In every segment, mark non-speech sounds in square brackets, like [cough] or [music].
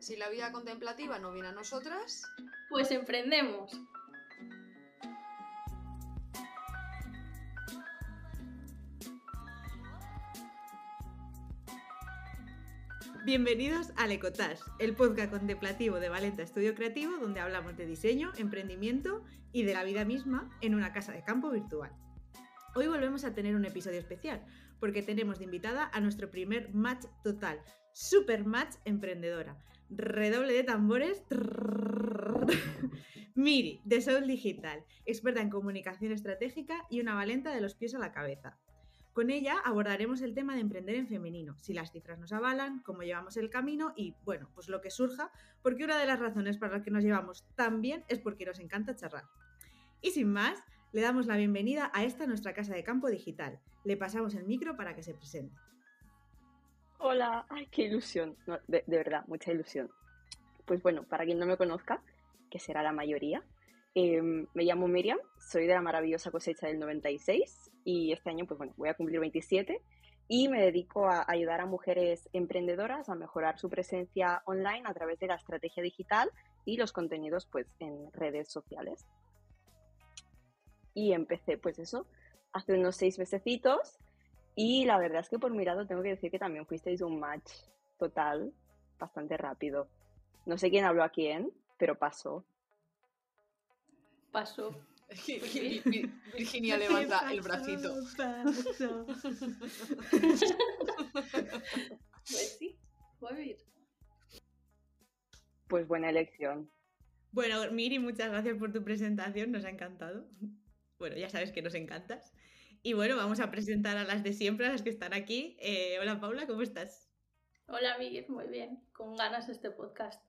Si la vida contemplativa no viene a nosotras, pues emprendemos. Bienvenidos al Ecotage, el podcast contemplativo de Valenta Estudio Creativo, donde hablamos de diseño, emprendimiento y de la vida misma en una casa de campo virtual. Hoy volvemos a tener un episodio especial, porque tenemos de invitada a nuestro primer match total, Super Match Emprendedora. Redoble de tambores. [laughs] Miri, de Soul Digital, experta en comunicación estratégica y una valenta de los pies a la cabeza. Con ella abordaremos el tema de emprender en femenino, si las cifras nos avalan, cómo llevamos el camino y, bueno, pues lo que surja, porque una de las razones para las que nos llevamos tan bien es porque nos encanta charlar. Y sin más, le damos la bienvenida a esta nuestra casa de campo digital. Le pasamos el micro para que se presente. Hola, ay, qué ilusión, de, verdad, mucha ilusión. Pues bueno, para quien no me conozca, que será la mayoría, em, me llamo Miriam, soy de la maravillosa cosecha del 96 y este año pues bueno, voy a cumplir 27 y me dedico a ayudar a mujeres emprendedoras a mejorar su presencia online a través de la estrategia digital y los contenidos pues en redes sociales. Y empecé pues eso hace unos seis mesecitos y la verdad es que por mi lado tengo que decir que también fuisteis un match total bastante rápido. No sé quién habló a quién, pero pasó. Pasó. Virginia levanta el bracito. pues sí, voy a ir. Pues buena elección. Bueno, Miri, muchas gracias por tu presentación, nos ha encantado. Bueno, ya sabes que nos encantas. Y bueno, vamos a presentar a las de siempre, a las que están aquí. Eh, hola Paula, ¿cómo estás? Hola Miguel, muy bien, con ganas de este podcast.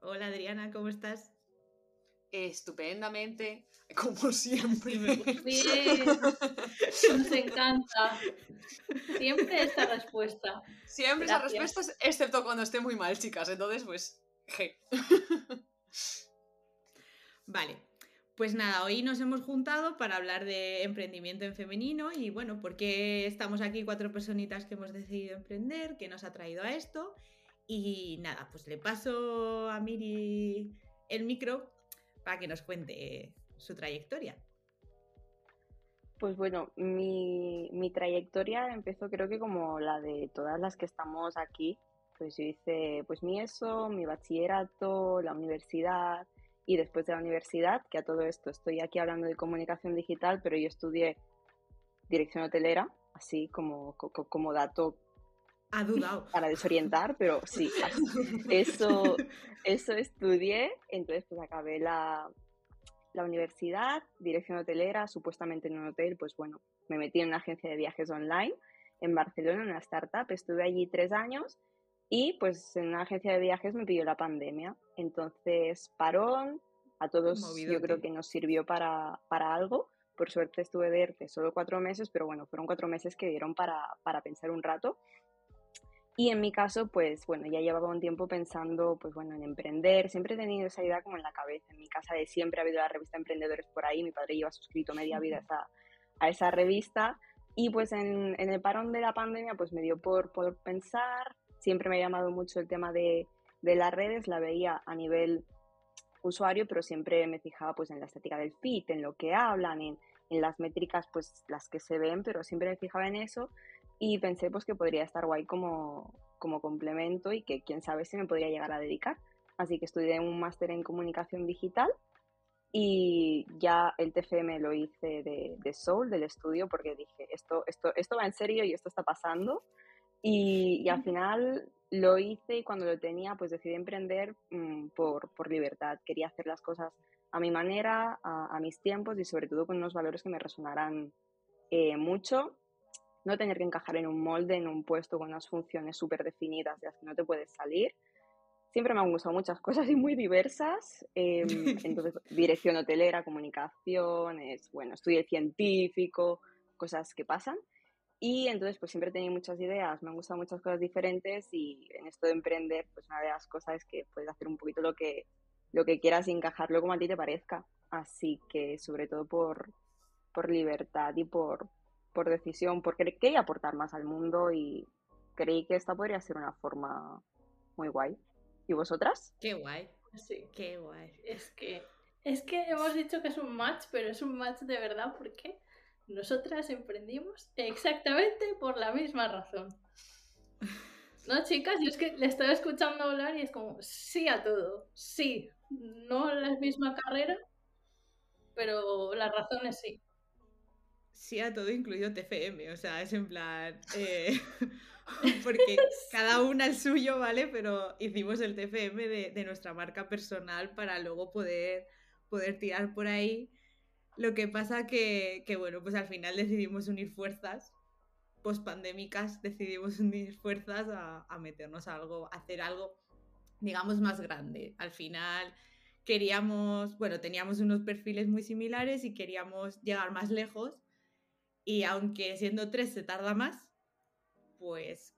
Hola Adriana, ¿cómo estás? estupendamente, como [laughs] siempre. Bien, nos encanta. Siempre esta respuesta. Siempre esa respuesta, excepto cuando esté muy mal, chicas. Entonces, pues, G. Vale. Pues nada, hoy nos hemos juntado para hablar de emprendimiento en femenino y bueno, ¿por qué estamos aquí cuatro personitas que hemos decidido emprender? ¿Qué nos ha traído a esto? Y nada, pues le paso a Miri el micro para que nos cuente su trayectoria. Pues bueno, mi, trayectoria empezó creo que como la de todas las que estamos aquí. Pues yo hice pues mi ESO, mi bachillerato, la universidad y después de la universidad, que a todo esto estoy aquí hablando de comunicación digital, pero yo estudié dirección hotelera, así como, como, dato ha dudado. Para desorientar, pero sí, eso, eso estudié. Entonces, pues acabé la, la universidad, dirección hotelera, supuestamente en un hotel. Pues bueno, me metí en una agencia de viajes online en Barcelona, en una startup. Estuve allí tres años y pues en una agencia de viajes me pidió la pandemia. Entonces, parón, a todos yo creo que nos sirvió para, para algo. Por suerte estuve de ERTE solo cuatro meses, pero bueno, fueron cuatro meses que dieron para, para pensar un rato. Y en mi caso, pues bueno, ya llevaba un tiempo pensando, pues bueno, en emprender. Siempre he tenido esa idea como en la cabeza. En mi casa de siempre ha habido la revista Emprendedores por ahí. Mi padre lleva suscrito media vida a esa, a esa revista. Y pues en, en, el parón de la pandemia, pues me dio por, por pensar. Siempre me ha llamado mucho el tema de, de las redes. La veía a nivel usuario, pero siempre me fijaba pues en la estética del feed, en lo que hablan, en, en las métricas pues las que se ven, pero siempre me fijaba en eso y pensé pues que podría estar guay como, como complemento y que quién sabe si me podría llegar a dedicar. Así que estudié un máster en comunicación digital y ya el TFM lo hice de, de, Soul, del estudio, porque dije, esto, esto, esto va en serio y esto está pasando. Y, y al final lo hice y cuando lo tenía, pues decidí emprender mm, por, por, libertad. Quería hacer las cosas a mi manera, a, a, mis tiempos y sobre todo con unos valores que me resonaran eh, mucho no tener que encajar en un molde, en un puesto con unas funciones súper definidas de las que no te puedes salir. Siempre me han gustado muchas [laughs] cosas y muy diversas. Em, [laughs] entonces, dirección hotelera, comunicaciones, bueno, estudio científico, cosas que pasan. Y entonces, pues siempre he tenido muchas ideas, me han gustado muchas cosas diferentes y en esto de emprender, pues una de las cosas es que puedes hacer un poquito lo que, lo que quieras y encajarlo como a ti te parezca. Así que, sobre todo por, por libertad y por, por decisión, porque quería aportar más al mundo y creí que esta podría ser una forma muy guay. ¿Y vosotras? Qué guay, Sí. qué guay. Es que, es que hemos dicho que es un match, pero es un match de verdad porque nosotras emprendimos exactamente por la misma razón. No, chicas, yo es que le estaba escuchando hablar y es como, sí a todo, sí. No la misma carrera, pero las razones sí. Sí, a todo incluido TFM, o sea, es en plan. eh, [laughs] porque [laughs] cada una el suyo, ¿vale? Pero hicimos el TFM de, de nuestra marca personal para luego poder, poder tirar por ahí. Lo que pasa que, que, bueno, pues al final decidimos unir fuerzas, pospandémicas, decidimos [laughs] unir fuerzas a, meternos algo, hacer algo, digamos, más grande. Al final queríamos, bueno, teníamos unos perfiles muy similares y queríamos llegar más lejos. Y aunque siendo tres se tarda más, pues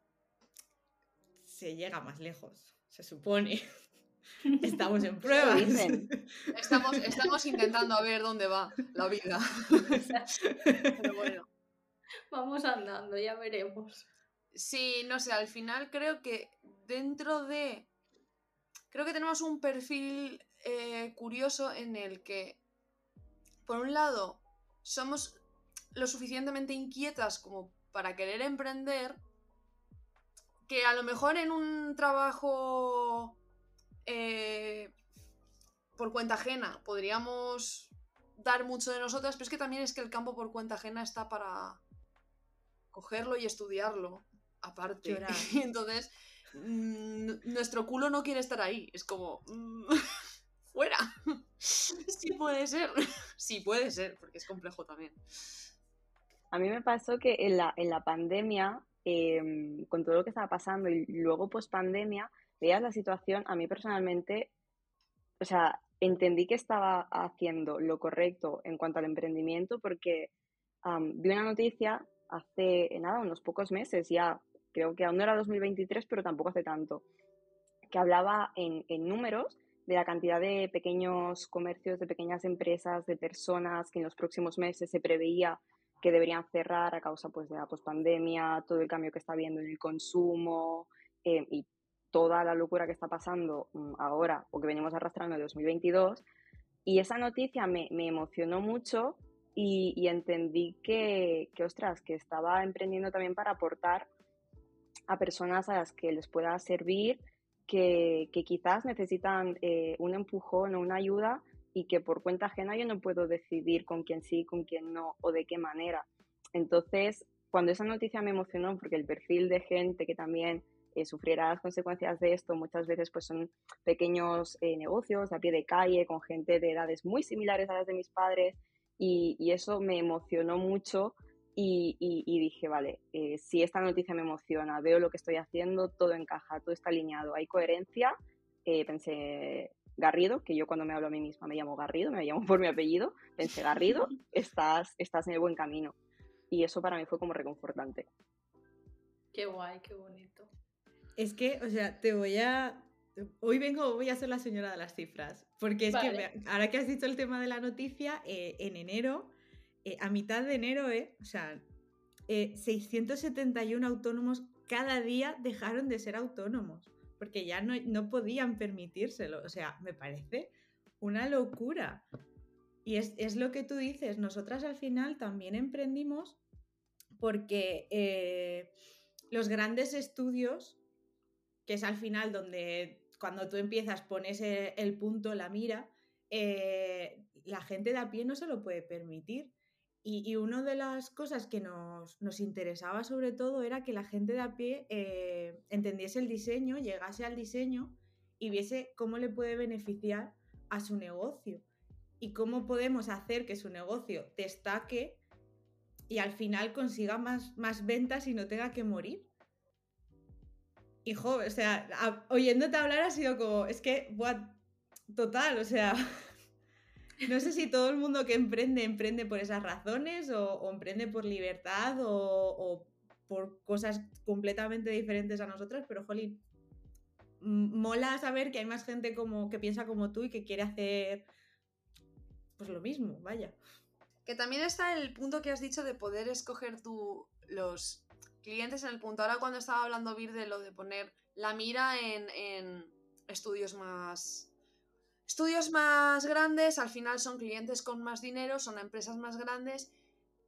se llega más lejos, se supone. [laughs] [laughs] Estamos en pruebas. dicen. Estamos, estamos intentando a ver dónde va la vida. Pero bueno. Vamos andando, ya veremos. Sí, no sé, al final creo que dentro de... Creo que tenemos un perfil eh, curioso en el que, por un lado, somos lo suficientemente inquietas como para querer emprender, que a lo mejor en un trabajo eh, por cuenta ajena podríamos dar mucho de nosotras, pero es que también es que el campo por cuenta ajena está para cogerlo y estudiarlo aparte. Llorar. [laughs] Entonces, mm, nuestro culo no quiere estar ahí. Es como, mm, [laughs] fuera. [laughs] Sí puede ser. Sí puede ser, porque es complejo también. A mí me pasó que en la, en la pandemia, em, con todo lo que estaba pasando y luego post pandemia, veías la situación, a mí personalmente, o sea, entendí que estaba haciendo lo correcto en cuanto al emprendimiento porque vi una noticia hace, nada, unos pocos meses, ya creo que aún no era 2023, pero tampoco hace tanto, que hablaba en, en números de la cantidad de pequeños comercios, de pequeñas empresas, de personas que en los próximos meses se preveía que deberían cerrar a causa pues, de la pospandemia, todo el cambio que está habiendo en el consumo eh, y toda la locura que está pasando mm, ahora o que venimos arrastrando en 2022. Y esa noticia me, me emocionó mucho y, entendí que, que, ostras, que estaba emprendiendo también para aportar a personas a las que les pueda servir, que, que quizás necesitan eh, un empujón o una ayuda y que por cuenta ajena yo no puedo decidir con quién sí, con quién no o de qué manera. Entonces, cuando esa noticia me emocionó, porque el perfil de gente que también eh, sufriera las consecuencias de esto muchas veces pues son pequeños eh, negocios a pie de calle con gente de edades muy similares a las de mis padres y, y eso me emocionó mucho y, y, y dije, vale, eh, si esta noticia me emociona, veo lo que estoy haciendo, todo encaja, todo está alineado, hay coherencia, eh, pensé, Garrido, que yo cuando me hablo a mí misma me llamo Garrido, me llamo por mi apellido, pensé Garrido, [laughs] estás, estás en el buen camino. Y eso para mí fue como reconfortante. Qué guay, qué bonito. Es que, o sea, te voy a... Hoy vengo, voy a ser la señora de las cifras, porque es Vale. que me- ahora que has dicho el tema de la noticia, eh, en enero, eh, a mitad de enero, eh, o sea, eh, 671 autónomos cada día dejaron de ser autónomos, porque ya no, no podían permitírselo. O sea, me parece una locura. Y es, es lo que tú dices, nosotras al final también emprendimos porque eh, los grandes estudios, que es al final donde cuando tú empiezas pones el, el punto, la mira, eh, la gente de a pie no se lo puede permitir. Y, y una de las cosas que nos, nos, interesaba sobre todo era que la gente de a pie eh, entendiese el diseño, llegase al diseño y viese cómo le puede beneficiar a su negocio y cómo podemos hacer que su negocio destaque y al final consiga más, más ventas y no tenga que morir. Hijo, o sea, oyéndote hablar ha sido como, es que, total, o sea, [laughs] no sé si todo el mundo que emprende emprende por esas razones o, o emprende por libertad o, o, por cosas completamente diferentes a nosotras, pero jolín, mola saber que hay más gente como que piensa como tú y que quiere hacer pues lo mismo, vaya. Que también está el punto que has dicho de poder escoger tú los clientes en el punto. Ahora cuando estaba hablando Vir de lo de poner la mira en, en, estudios más... Estudios más grandes, al final son clientes con más dinero, son empresas más grandes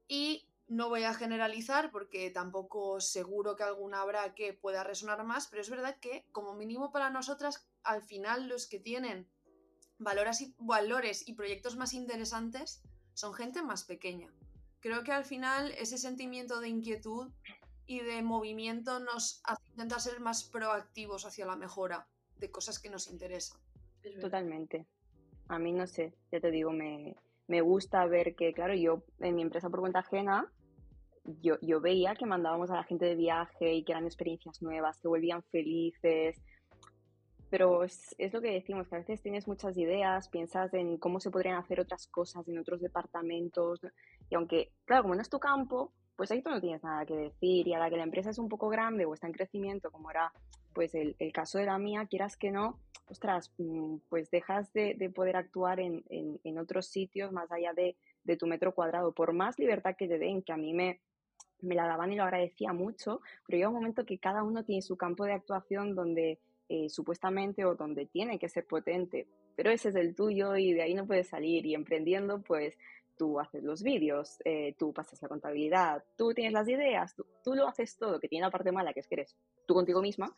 y no voy a generalizar porque tampoco seguro que alguna habrá que pueda resonar más, pero es verdad que como mínimo para nosotras, al final los que tienen valores y, valores y proyectos más interesantes son gente más pequeña. Creo que al final ese sentimiento de inquietud y de movimiento nos hace intentar ser más proactivos hacia la mejora de cosas que nos interesan. Totalmente. A mí no sé, ya te digo, me, me gusta ver que, claro, yo en mi empresa por cuenta ajena, yo, yo veía que mandábamos a la gente de viaje y que eran experiencias nuevas, que volvían felices, pero es, es, lo que decimos, que a veces tienes muchas ideas, piensas en cómo se podrían hacer otras cosas en otros departamentos, y aunque, claro, como no es tu campo, pues ahí tú no tienes nada que decir, y a la que la empresa es un poco grande o está en crecimiento, como era pues el, caso de la mía, quieras que no, ostras, mm, pues dejas de, de poder actuar en, en, en, otros sitios más allá de, de tu metro cuadrado, por más libertad que te den, que a mí me, me la daban y lo agradecía mucho, pero llega un momento que cada uno tiene su campo de actuación donde eh, supuestamente o donde tiene que ser potente, pero ese es el tuyo y de ahí no puedes salir. Y emprendiendo, pues tú haces los vídeos, eh, tú pasas la contabilidad, tú tienes las ideas, tú, tú, lo haces todo, que tiene la parte mala, que es que eres tú contigo misma,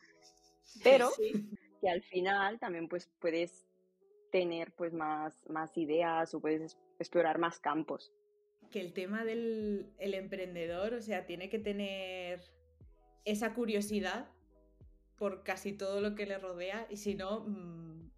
pero sí. que al final también pues puedes tener pues más, más ideas o puedes explorar más campos. Que el tema del el emprendedor, o sea, tiene que tener esa curiosidad por casi todo lo que le rodea y si no, mmm,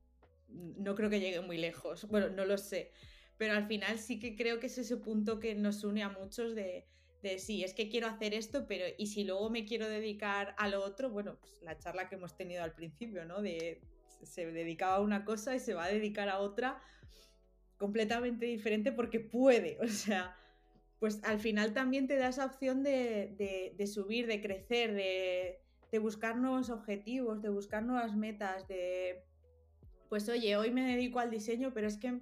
no creo que llegue muy lejos. Bueno, no lo sé. Pero al final sí que creo que es ese punto que nos une a muchos de, de sí, es que quiero hacer esto, pero y si luego me quiero dedicar a lo otro, bueno, pues la charla que hemos tenido al principio, ¿no? De se dedicaba a una cosa y se va a dedicar a otra completamente diferente porque puede, [laughs] o sea, pues al final también te da esa opción de, de, de subir, de crecer, de, de buscar nuevos objetivos, de buscar nuevas metas, de, pues oye, hoy me dedico al diseño, pero es que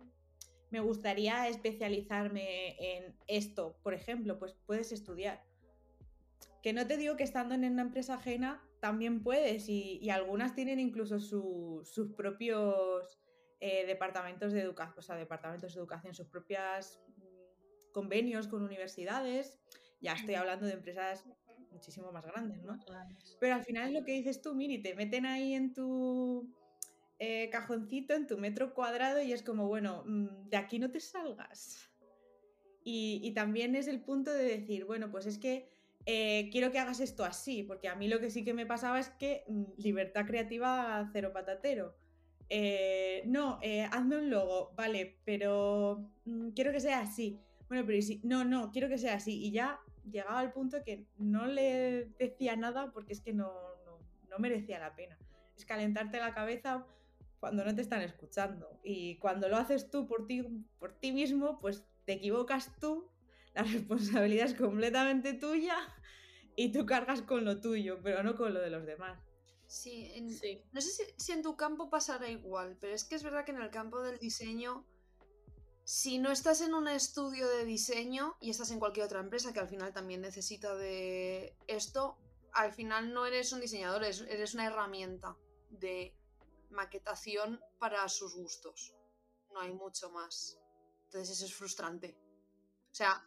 me gustaría especializarme en esto, por ejemplo, pues puedes estudiar. Que no te digo que estando en una empresa ajena también puedes y, y algunas tienen incluso su, sus propios eh, departamentos de educación, o sea, departamentos de educación, sus propias mm, convenios con universidades. Ya estoy hablando de empresas muchísimo más grandes, ¿no? Pero al final lo que dices tú, Miri, te meten ahí en tu eh, cajoncito, en tu metro cuadrado y es como, bueno, mmm, de aquí no te salgas. Y, también es el punto de decir, bueno, pues es que eh, quiero que hagas esto así, porque a mí lo que sí que me pasaba es que mmm, libertad creativa cero patatero. Eh, no, hazme un logo, vale, pero mmm, quiero que sea así. Bueno, pero si, no, no, quiero que sea así. Y ya llegaba al punto que no le decía nada porque es que no, no, no merecía la pena. Es calentarte la cabeza cuando no te están escuchando. Y cuando lo haces tú por ti, por ti mismo, pues te equivocas tú, la [laughs] responsabilidad es completamente tuya y tú cargas con lo tuyo, pero no con lo de los demás. Sí, en, sí. no sé si, si, en tu campo pasará igual, pero es que es verdad que en el campo del diseño si no estás en un estudio de diseño y estás en cualquier otra empresa que al final también necesita de esto, al final no eres un diseñador, eres una herramienta de maquetación para sus gustos. No hay mucho más. Entonces eso es frustrante. O sea,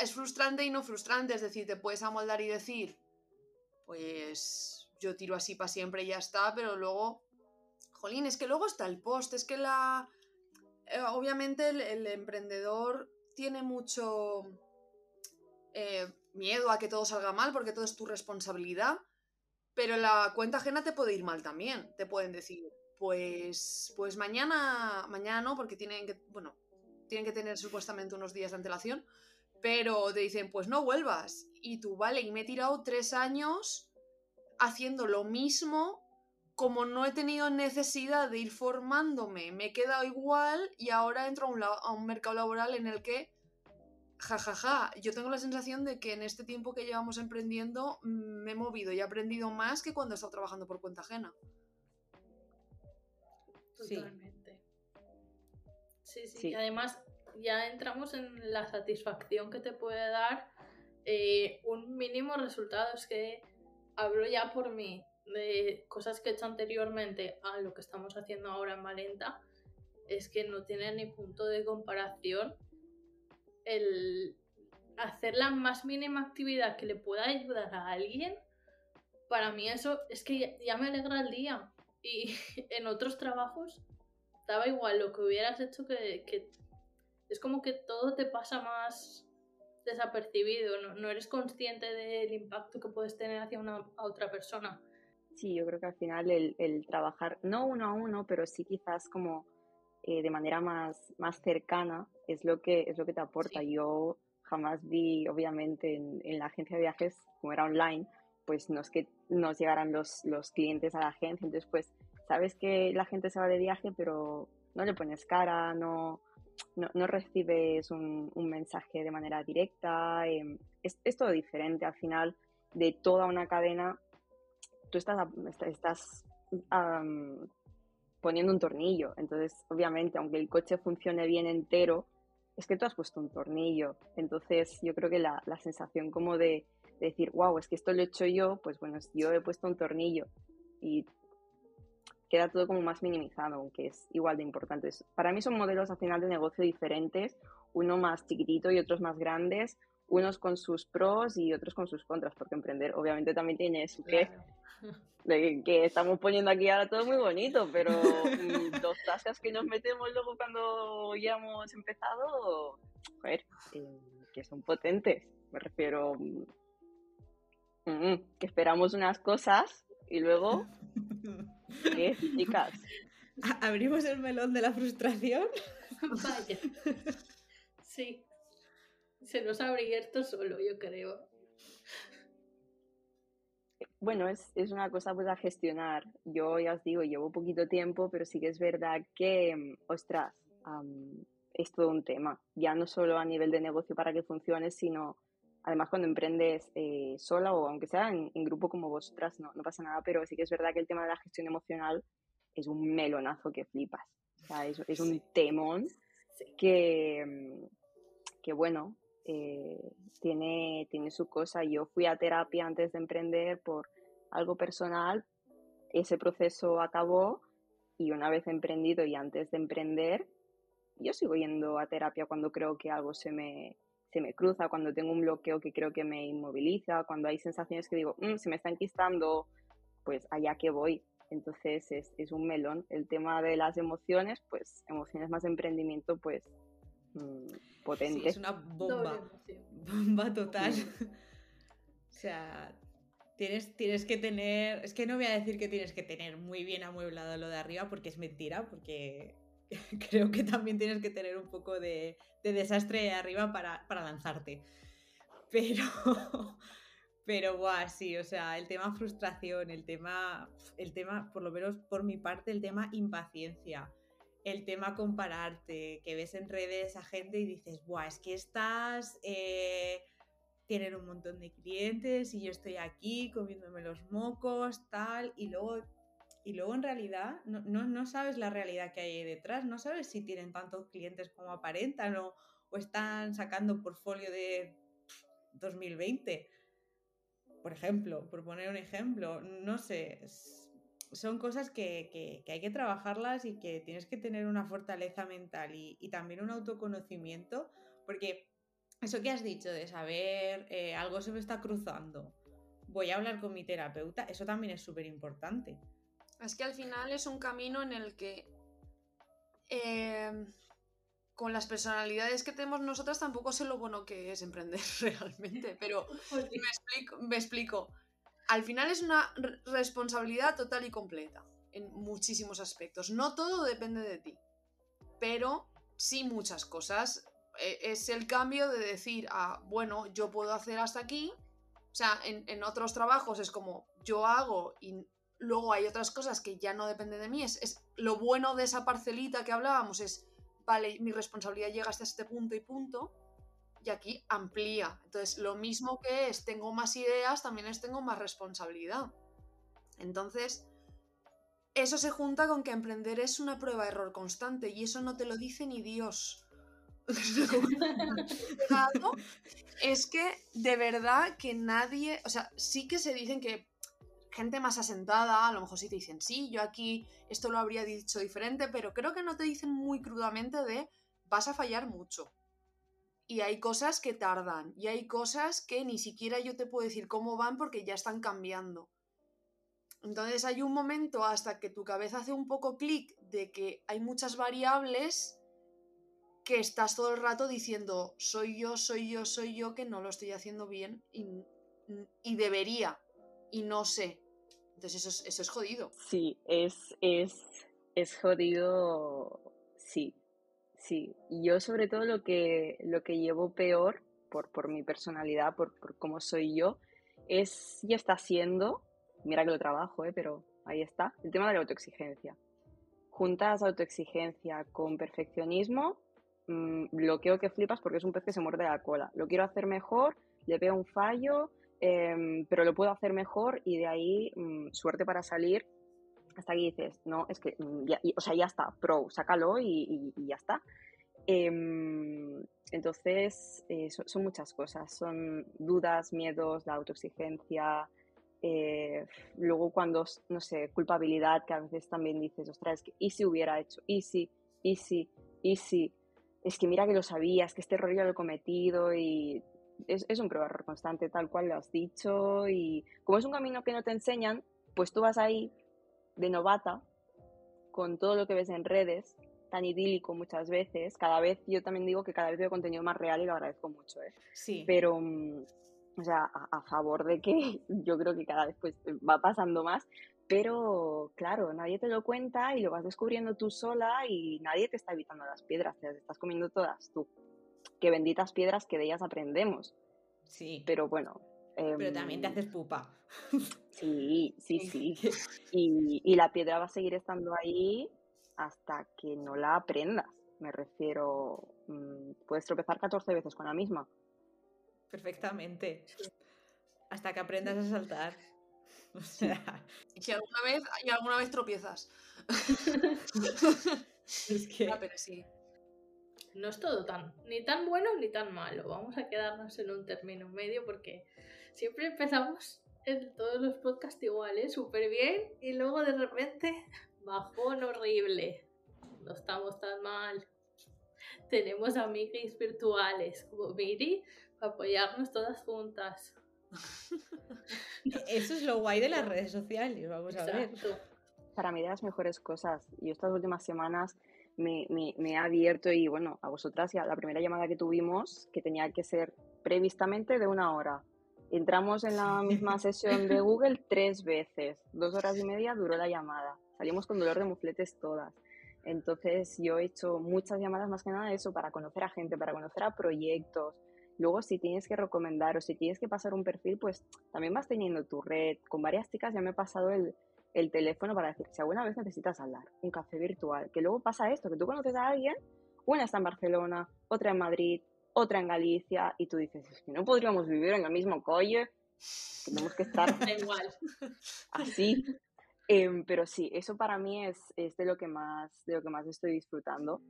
es frustrante y no frustrante, es decir, te puedes amoldar y decir, pues yo tiro así para siempre y ya está, pero luego, jolín, es que luego está el post, es que la eh, obviamente el, el, emprendedor tiene mucho eh, miedo a que todo salga mal porque todo es tu responsabilidad, pero la cuenta ajena te puede ir mal también. Te pueden decir, pues, pues mañana, mañana no, porque tienen que, bueno, tienen que tener supuestamente unos días de antelación, pero te dicen, pues no vuelvas. Y tú, vale, y me he tirado tres años haciendo lo mismo como no he tenido necesidad de ir formándome, me he quedado igual y ahora entro a un, a un mercado laboral en el que, jajaja, ja, ja, yo tengo la sensación de que en este tiempo que llevamos emprendiendo me he movido y he aprendido más que cuando he estado trabajando por cuenta ajena. Totalmente. Sí, sí, sí. y además ya entramos en la satisfacción que te puede dar eh, un mínimo resultado. Es que hablo ya por mí de cosas que he hecho anteriormente a lo que estamos haciendo ahora en Valenta es que no tiene ni punto de comparación el hacer la más mínima actividad que le pueda ayudar a alguien. Para mí eso es que ya, me alegra el día. Y [laughs] en otros trabajos daba igual lo que hubieras hecho que, que es como que todo te pasa más desapercibido, no, no, eres consciente del impacto que puedes tener hacia una otra persona. Sí, yo creo que al final el, el, trabajar, no uno a uno, pero sí quizás como eh, de manera más, más cercana es lo que, es lo que te aporta. Yo jamás vi, obviamente, en, en, la agencia de viajes, como era online, pues no es que nos llegaran los, los clientes a la agencia, entonces pues sabes que la gente se va de viaje, pero no le pones cara, no, no, no recibes un, un, mensaje de manera directa, eh, es, es, todo diferente. Al final de toda una cadena, tú estás, estás um, poniendo un tornillo. Entonces, obviamente, aunque el coche funcione bien entero, es que tú has puesto un tornillo. Entonces, yo creo que la, la sensación como de, de, decir, wow, es que esto lo he hecho yo, pues bueno, yo he puesto un tornillo. Y queda todo como más minimizado, aunque es igual de importante. Para mí son modelos al final de negocio diferentes, uno más chiquitito y otros más grandes, unos con sus pros y otros con sus contras, porque emprender obviamente también tiene su [laughs] que, de que estamos poniendo aquí ahora todo muy bonito, pero [laughs] dos tasas que nos metemos luego cuando ya hemos empezado, joder, eh, que son potentes, me refiero, mm, mm, que esperamos unas cosas y luego [laughs] ¿Qué, chicas? ¿Abrimos el melón de la frustración? Vaya. Sí. Se nos ha abierto solo, yo creo. Bueno, es, es, una cosa pues a gestionar. Yo ya os digo, llevo poquito tiempo, pero sí que es verdad que, mm, ostras, um, es todo un tema. Ya no solo a nivel de negocio para que funcione, sino además cuando emprendes eh, sola o aunque sea en, en, grupo como vosotras, no, no pasa nada, pero sí que es verdad que el tema de la gestión emocional es un melonazo que flipas. O sea, es, es un temón que, mm, que bueno, eh, tiene, tiene su cosa. Yo fui a terapia antes de emprender por algo personal, ese proceso acabó y una vez emprendido y antes de emprender, yo sigo yendo a terapia cuando creo que algo se me, se me cruza, cuando tengo un bloqueo que creo que me inmoviliza, cuando hay sensaciones que digo, mmm, se me está enquistando, pues allá que voy. Entonces es, es, un melón. El tema de las emociones, pues emociones más emprendimiento, pues mmm, potente. Sí, es una bomba. Bomba total. [laughs] o sea, tienes, tienes que tener, es que no voy a decir que tienes que tener muy bien amueblado lo de arriba porque es mentira, porque [laughs] creo que también tienes que tener un poco de, de desastre arriba para, para, lanzarte. Pero, [laughs] pero guau, sí, o sea, el tema frustración, el tema, el tema, por lo menos por mi parte, el tema impaciencia, el tema compararte, que ves en redes a gente y dices, guau, es que estás... Eh, tienen un montón de clientes y yo estoy aquí comiéndome los mocos, tal, y luego y luego en realidad no, no, no, sabes la realidad que hay detrás, no sabes si tienen tantos clientes como aparentan o, o están sacando portfolio de 2020, por ejemplo, por poner un ejemplo, no sé, son cosas que, que, que, hay que trabajarlas y que tienes que tener una fortaleza mental y, y también un autoconocimiento, porque eso que has dicho de saber eh, algo se me está cruzando, voy a hablar con mi terapeuta, eso también es súper importante. Es que al final es un camino en el que eh, con las personalidades que tenemos nosotras tampoco sé lo bueno que es emprender [laughs] realmente, pero me explico, me explico. Al final es una responsabilidad total y completa en muchísimos aspectos. No todo depende de ti, pero sí muchas cosas. E, es el cambio de decir, ah, bueno, yo puedo hacer hasta aquí. O sea, en, otros trabajos es como yo hago y Luego hay otras cosas que ya no dependen de mí. Es, lo bueno de esa parcelita que hablábamos es, vale, mi responsabilidad llega hasta este punto y punto. Y aquí amplía. Entonces, lo mismo que es, tengo más ideas, también es, tengo más responsabilidad. Entonces, eso se junta con que emprender es una prueba de error constante y eso no te lo dice ni Dios. [laughs] es que de verdad que nadie, o sea, sí que se dicen que gente más asentada, a lo mejor sí te dicen, sí, yo aquí esto lo habría dicho diferente, pero creo que no te dicen muy crudamente de vas a fallar mucho. Y hay cosas que tardan, y hay cosas que ni siquiera yo te puedo decir cómo van porque ya están cambiando. Entonces hay un momento hasta que tu cabeza hace un poco clic de que hay muchas variables que estás todo el rato diciendo soy yo, soy yo, soy yo que no lo estoy haciendo bien y, y debería y no sé. Entonces eso es, eso es jodido. Sí, es, es, es jodido, sí, sí. Yo sobre todo lo que, lo que llevo peor por, por mi personalidad, por, por cómo soy yo, es y está siendo mira que lo trabajo, ¿eh? pero ahí está, el tema de la autoexigencia. Juntas autoexigencia con perfeccionismo, mmm, bloqueo que flipas porque es un pez que se muerde la cola. Lo quiero hacer mejor, le veo un fallo, eh, pero lo puedo hacer mejor y de ahí mmm, suerte para salir hasta aquí dices, no, es que, mm, o sea, ya está, pro, sácalo y, ya está. Eh, entonces, eh, son, muchas cosas, son dudas, miedos, la autoexigencia, eh, luego cuando, no sé, culpabilidad, que a veces también dices, ostras, es que y si hubiera hecho, y si, y si, y si, es que mira que lo sabías, que este error ya lo he cometido y es, es un prueba error constante, tal cual lo has dicho y como es un camino que no te enseñan, pues tú vas ahí de novata con todo lo que ves en redes, tan idílico muchas veces, cada vez, yo también digo que cada vez veo contenido más real y lo agradezco mucho, ¿eh? Sí. Pero o sea, a, a, favor de que [laughs] yo creo que cada vez pues va pasando más, pero claro, nadie te lo cuenta y lo vas descubriendo tú sola y nadie te está evitando las piedras, te las estás comiendo todas tú. Qué benditas piedras que de ellas aprendemos. Sí. Pero bueno. Eh, pero también te haces pupa. [laughs] Sí, sí, sí. Y, y la piedra va a seguir estando ahí hasta que no la aprendas. Me refiero, mmm, puedes tropezar 14 veces con la misma perfectamente. Hasta que aprendas a saltar. O sea... Y alguna vez, y alguna vez tropiezas. [laughs] es que... Ah, pero sí. No es todo tan, ni tan bueno ni tan malo. Vamos a quedarnos en un término medio porque siempre empezamos en todos los podcasts iguales, súper bien, y luego de repente, [laughs] bajón horrible. No estamos tan mal. Tenemos amiguis virtuales como Miri, apoyarnos todas juntas. [laughs] Eso es lo guay de las redes sociales, vamos Exacto. a ver. Para mí de las mejores cosas, y estas últimas semanas me, me, me he abierto y bueno, a vosotras ya la primera llamada que tuvimos, que tenía que ser previstamente de una hora. Entramos en la misma [laughs] sesión de Google tres veces, dos horas y media duró la llamada. Salimos con dolor de mufletes todas. Entonces yo he hecho muchas llamadas más que nada de eso para conocer a gente, para conocer a proyectos, Luego, si tienes que recomendar o si tienes que pasar un perfil, pues también vas teniendo tu red. Con varias chicas ya me he pasado el, el teléfono para decir, si alguna vez necesitas hablar, un café virtual, que luego pasa esto, que tú conoces a alguien, una está en Barcelona, otra en Madrid, otra en Galicia, y tú dices, es que no podríamos vivir en el mismo colle, tenemos que estar [laughs] igual. así. Eh, pero sí, eso para mí es, es de, lo que más, de lo que más estoy disfrutando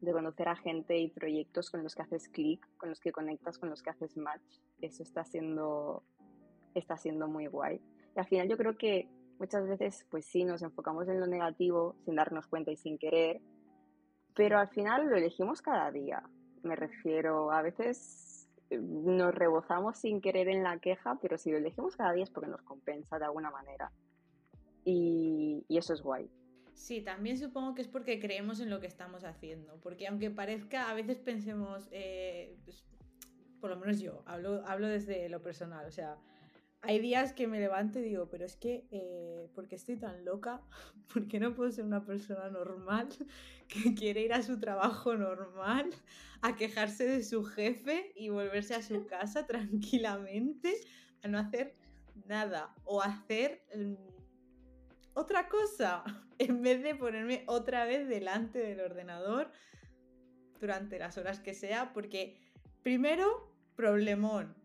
de conocer a gente y proyectos con los que haces clic, con los que conectas, con los que haces match. Eso está siendo, está siendo muy guay. Y al final yo creo que muchas veces, pues sí, nos enfocamos en lo negativo sin darnos cuenta y sin querer, pero al final lo elegimos cada día. Me refiero, a veces eh, nos rebozamos sin querer en la queja, pero si lo elegimos cada día es porque nos compensa de alguna manera. Y, y eso es guay. Sí, también supongo que es porque creemos en lo que estamos haciendo, porque aunque parezca, a veces pensemos, eh, pues, por lo menos yo, hablo, hablo desde lo personal, o sea, hay días que me levanto y digo, pero es que, eh, ¿por qué estoy tan loca? [laughs] ¿Por qué no puedo ser una persona normal [laughs] que quiere ir a su trabajo normal, a quejarse de su jefe y volverse a su casa tranquilamente, a no hacer nada o hacer mm, otra cosa [laughs] en vez de ponerme otra vez delante del ordenador durante las horas que sea, porque primero, problemón,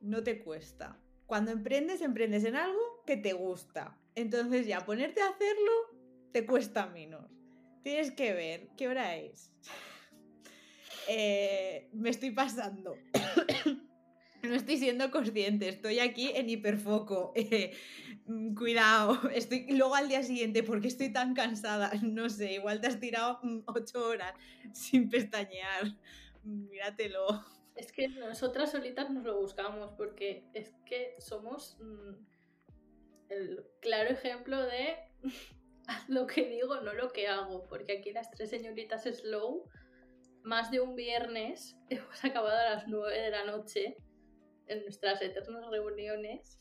no te cuesta. Cuando emprendes, emprendes en algo que te gusta. Entonces ya ponerte a hacerlo te cuesta menos. Tienes que ver qué hora es. [laughs] eh, me estoy pasando. [coughs] No estoy siendo consciente, estoy aquí en hiperfoco. [laughs] Eh, mm, cuidado, estoy luego al día siguiente, ¿por qué estoy tan cansada? [laughs] No sé, igual te has tirado mm, ocho horas sin pestañear. Míratelo. Es que nosotras solitas nos lo buscamos porque es que somos mm, el claro ejemplo de [laughs] haz lo que digo, no lo que hago. Porque aquí las tres señoritas slow, más de un viernes, [laughs] hemos acabado a las nueve de la noche en nuestras eternas reuniones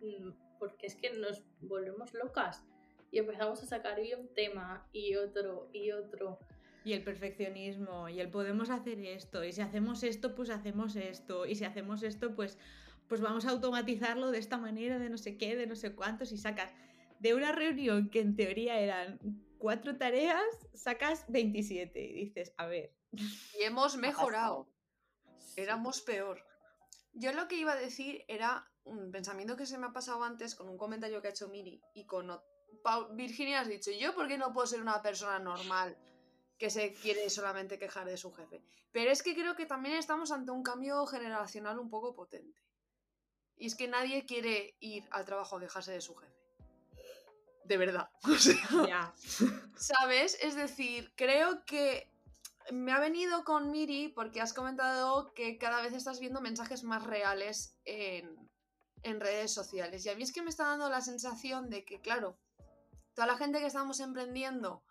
mm, porque es que nos volvemos locas y empezamos a sacar hoy un tema y otro y otro. Y el perfeccionismo, y el podemos hacer esto, y si hacemos esto, pues hacemos esto, y si hacemos esto, pues, pues vamos a automatizarlo de esta manera, de no sé qué, de no sé cuántos, y sacas de una reunión que en teoría eran cuatro tareas, sacas 27 y dices, a ver. Y hemos [laughs] mejorado. Éramos peor. Yo lo que iba a decir era un pensamiento que se me ha pasado antes con un comentario que ha hecho Miri y con Virginia has dicho, yo por qué no puedo ser una persona normal que se quiere solamente quejar de su jefe. Pero es que creo que también estamos ante un cambio generacional un poco potente. Y es que nadie quiere ir al trabajo a quejarse de su jefe. De verdad. [laughs] ¿Sabes? Es decir, creo que me ha venido con Miri porque has comentado que cada vez estás viendo mensajes más reales en, redes sociales. Y a mí es que me está dando la sensación de que, claro, toda la gente que estamos emprendiendo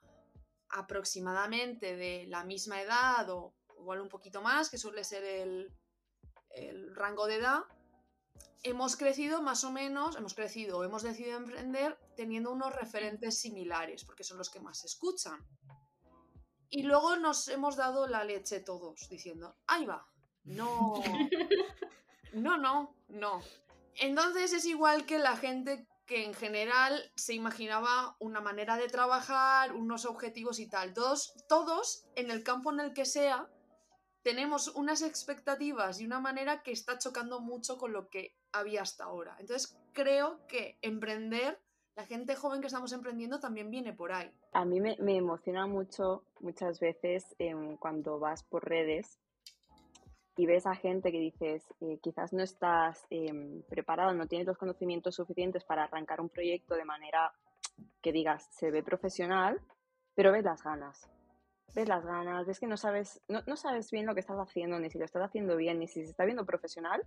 aproximadamente de la misma edad o igual un poquito más, que suele ser el, el rango de edad, hemos crecido más o menos, hemos crecido o hemos decidido emprender teniendo unos referentes similares, porque son los que más se escuchan. Y luego nos hemos dado la leche todos, diciendo, ahí va, no, [laughs] no, no, no. Entonces es igual que la gente que en general se imaginaba una manera de trabajar, unos objetivos y tal. Todos, todos, en el campo en el que sea, tenemos unas expectativas y una manera que está chocando mucho con lo que había hasta ahora. Entonces creo que emprender la gente joven que estamos emprendiendo también viene por ahí. A mí me, emociona mucho muchas veces em, cuando vas por redes y ves a gente que dices, eh, quizás no estás em, preparado, no tienes los conocimientos suficientes para arrancar un proyecto de manera que digas, se ve profesional, pero ves las ganas. Ves las ganas, ves que no sabes, no, no sabes bien lo que estás haciendo, ni si lo estás haciendo bien, ni si se está viendo profesional,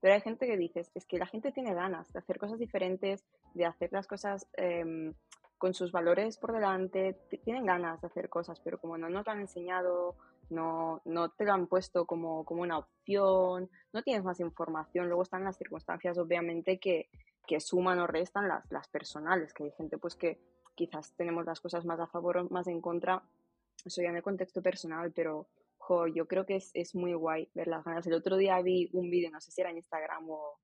pero hay gente que dices, es que la gente tiene ganas de hacer cosas diferentes, de hacer las cosas em, con sus valores por delante, tienen ganas de hacer cosas, pero como no nos lo han enseñado, no, no te lo han puesto como, como una opción, no tienes más información, luego están las circunstancias obviamente que, que suman o restan las, las personales, que hay gente pues que quizás tenemos las cosas más a favor o más en contra, eso ya en el contexto personal, pero yo creo que es, muy guay ver las ganas. El otro día vi un vídeo, no sé si era en Instagram o,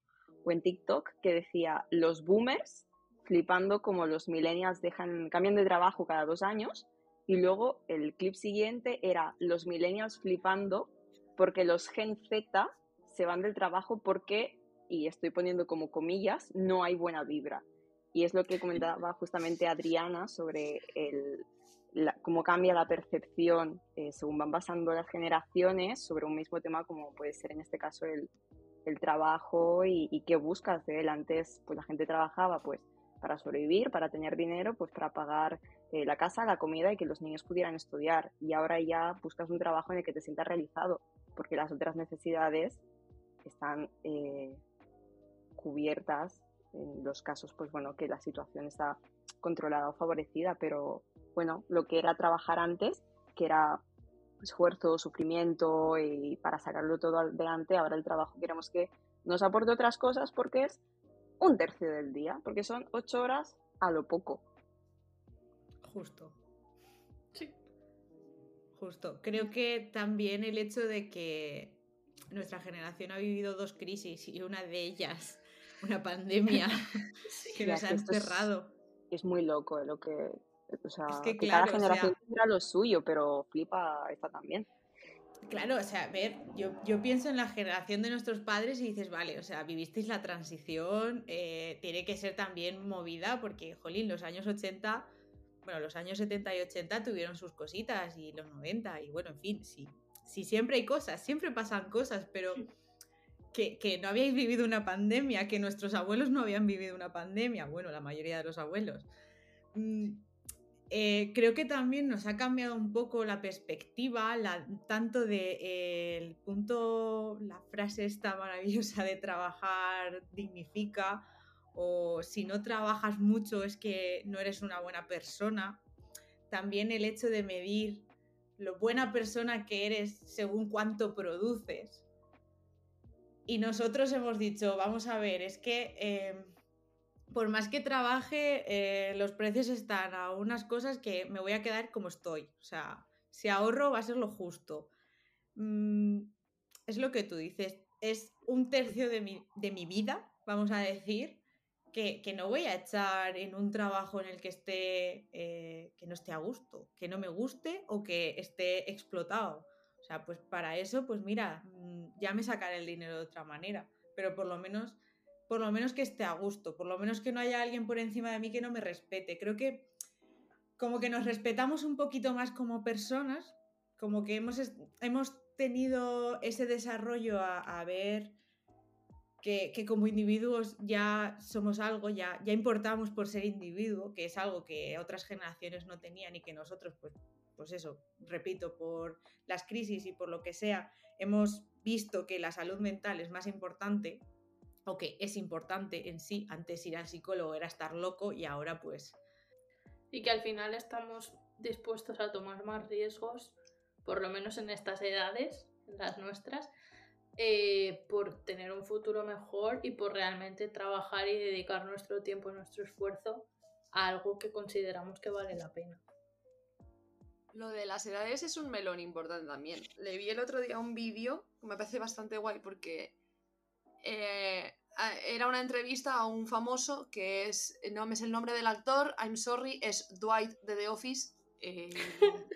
en TikTok, que decía los boomers flipando como los millennials dejan, cambian de trabajo cada dos años y luego el clip siguiente era los millennials flipando porque los Gen Z se van del trabajo porque, y estoy poniendo como comillas, no hay buena vibra. Y es lo que comentaba justamente Adriana sobre el, cómo cambia la percepción eh, según van pasando las generaciones sobre un mismo tema como puede ser en este caso el, el trabajo y, qué buscas de él. Antes pues la gente trabajaba pues para sobrevivir, para tener dinero, pues para pagar eh, la casa, la comida y que los niños pudieran estudiar. Y ahora ya buscas un trabajo en el que te sientas realizado, porque las otras necesidades están eh, cubiertas en los casos, pues bueno, que la situación está controlada o favorecida, pero bueno, lo que era trabajar antes, que era esfuerzo, sufrimiento y para sacarlo todo adelante, ahora el trabajo queremos que nos aporte otras cosas porque es un tercio del día, porque son ocho horas a lo poco. Justo. Sí. Justo. Creo que también el hecho de que nuestra generación ha vivido dos crisis y una de ellas, una pandemia, [laughs] [laughs] que nos ha encerrado. Es, es, muy loco lo que, o sea, que, cada generación tendrá lo suyo, pero flipa esta también. Claro, o sea, a ver, yo, yo, pienso en la generación de nuestros padres y dices, vale, o sea, vivisteis la transición, eh, tiene que ser también movida, porque, jolín, los años 80, bueno, los años 70 y 80 tuvieron sus cositas y los 90, y bueno, en fin, sí, sí, siempre hay cosas, siempre pasan cosas, pero que, que no habíais vivido una pandemia, que nuestros abuelos no habían vivido una pandemia, bueno, la mayoría de los abuelos. Mm, eh, creo que también nos ha cambiado un poco la perspectiva, tanto de el punto, la frase esta maravillosa de trabajar dignifica, o si no trabajas mucho es que no eres una buena persona. También el hecho de medir lo buena persona que eres según cuánto produces. Y nosotros hemos dicho, vamos a ver, es que eh, por más que trabaje, eh, los precios están a unas cosas que me voy a quedar como estoy. O sea, si ahorro va a ser lo justo. Mm, es lo que tú dices, es un tercio de mi, de mi vida, vamos a decir, que, que, no voy a echar en un trabajo en el que esté, eh, que no esté a gusto, que no me guste o que esté explotado. O sea, pues para eso, pues mira, mm, ya me sacaré el dinero de otra manera, pero por lo menos por lo menos que esté a gusto, por lo menos que no haya alguien por encima de mí que no me respete. Creo que como que nos respetamos un poquito más como personas, como que hemos, hemos tenido ese desarrollo a, ver que, como individuos ya somos algo, ya, ya importamos por ser individuo, que es algo que otras generaciones no tenían y que nosotros, pues, pues eso, repito, por las crisis y por lo que sea, hemos visto que la salud mental es más importante o que es importante en sí. Antes ir al psicólogo era estar loco y ahora pues... Y que al final estamos dispuestos a tomar más riesgos, por lo menos en estas edades, las nuestras, eh, por tener un futuro mejor y por realmente trabajar y dedicar nuestro tiempo y nuestro esfuerzo a algo que consideramos que vale la pena. Lo de las edades es un melón importante también. Le vi el otro día un vídeo que me parece bastante guay porque eh, era una entrevista a un famoso que es, no me es el nombre del actor, I'm sorry, es Dwight de The Office. Eh,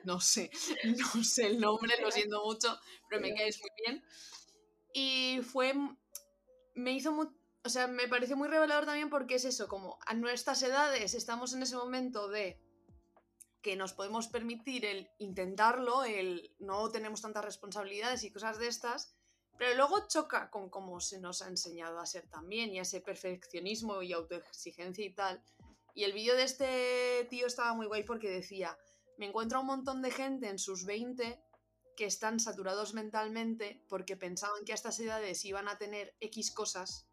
no sé, [laughs] no sé el nombre, lo siento mucho, pero me caes muy bien. Y fue, me hizo muy, o sea, me pareció muy revelador también porque es eso, como a nuestras edades estamos en ese momento de que nos podemos permitir el intentarlo, el no tenemos tantas responsabilidades y cosas de estas, pero luego choca con cómo se nos ha enseñado a ser también y a ese perfeccionismo y autoexigencia y tal. Y el vídeo de este tío estaba muy guay porque decía, me encuentro un montón de gente en sus 20 que están saturados mentalmente porque pensaban que a estas edades iban a tener X cosas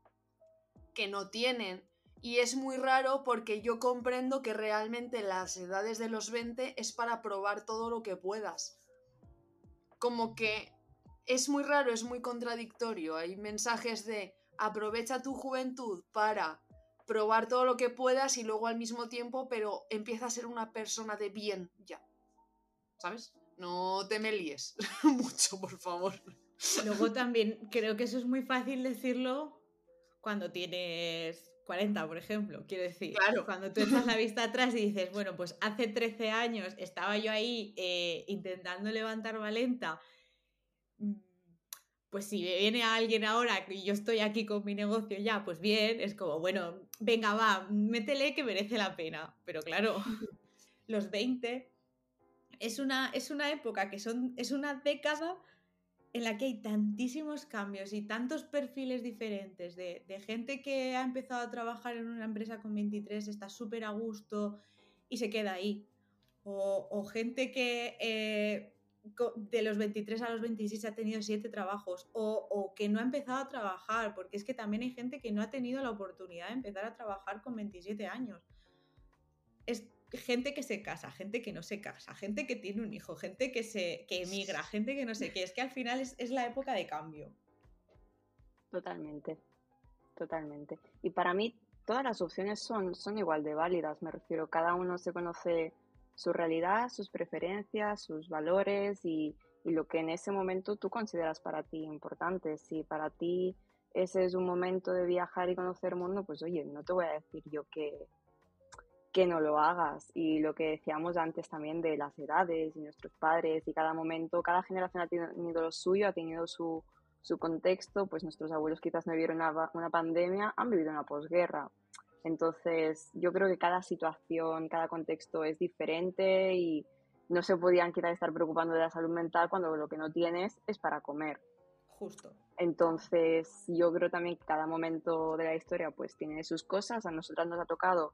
que no tienen. Y es muy raro porque yo comprendo que realmente las edades de los 20 es para probar todo lo que puedas. Como que es muy raro, es muy contradictorio. Hay mensajes de aprovecha tu juventud para probar todo lo que puedas y luego al mismo tiempo, pero empieza a ser una persona de bien ya. ¿Sabes? No te me líes [laughs] mucho, por favor. Luego [laughs] también creo que eso es muy fácil decirlo cuando tienes 40, por ejemplo. Quiero decir, claro. cuando tú echas la [laughs] vista atrás y dices, bueno, pues hace 13 años estaba yo ahí eh, intentando levantar Valenta pues si viene alguien ahora y yo estoy aquí con mi negocio ya, pues bien, es como, bueno, venga, va, métele que merece la pena. Pero claro, [laughs] los 20 es una, es una época que son, es una década en la que hay tantísimos cambios y tantos perfiles diferentes de, gente que ha empezado a trabajar en una empresa con 23, está súper a gusto y se queda ahí. O, gente que eh, de los 23 a los 26 ha tenido siete trabajos o, que no ha empezado a trabajar, porque es que también hay gente que no ha tenido la oportunidad de empezar a trabajar con 27 años. Es gente que se casa, gente que no se casa, gente que tiene un hijo, gente que, se, que emigra, gente que no sé qué. Es que al final es, es la época de cambio. Totalmente, totalmente. Y para mí todas las opciones son, son igual de válidas, me refiero, cada uno se conoce su realidad, sus preferencias, sus valores y, lo que en ese momento tú consideras para ti importante. Si para ti ese es un momento de viajar y conocer el mundo, pues oye, no te voy a decir yo que, que no lo hagas. Y lo que decíamos antes también de las edades y nuestros padres y cada momento, cada generación ha tenido lo suyo, ha tenido su, su contexto, pues nuestros abuelos quizás no vivieron una, una pandemia, han vivido una posguerra. Entonces, yo creo que cada situación, cada contexto es diferente y no se podían quizás estar preocupando de la salud mental cuando lo que no tienes es para comer. Justo. Entonces, yo creo también que cada momento de la historia pues tiene sus cosas. A nosotras nos ha tocado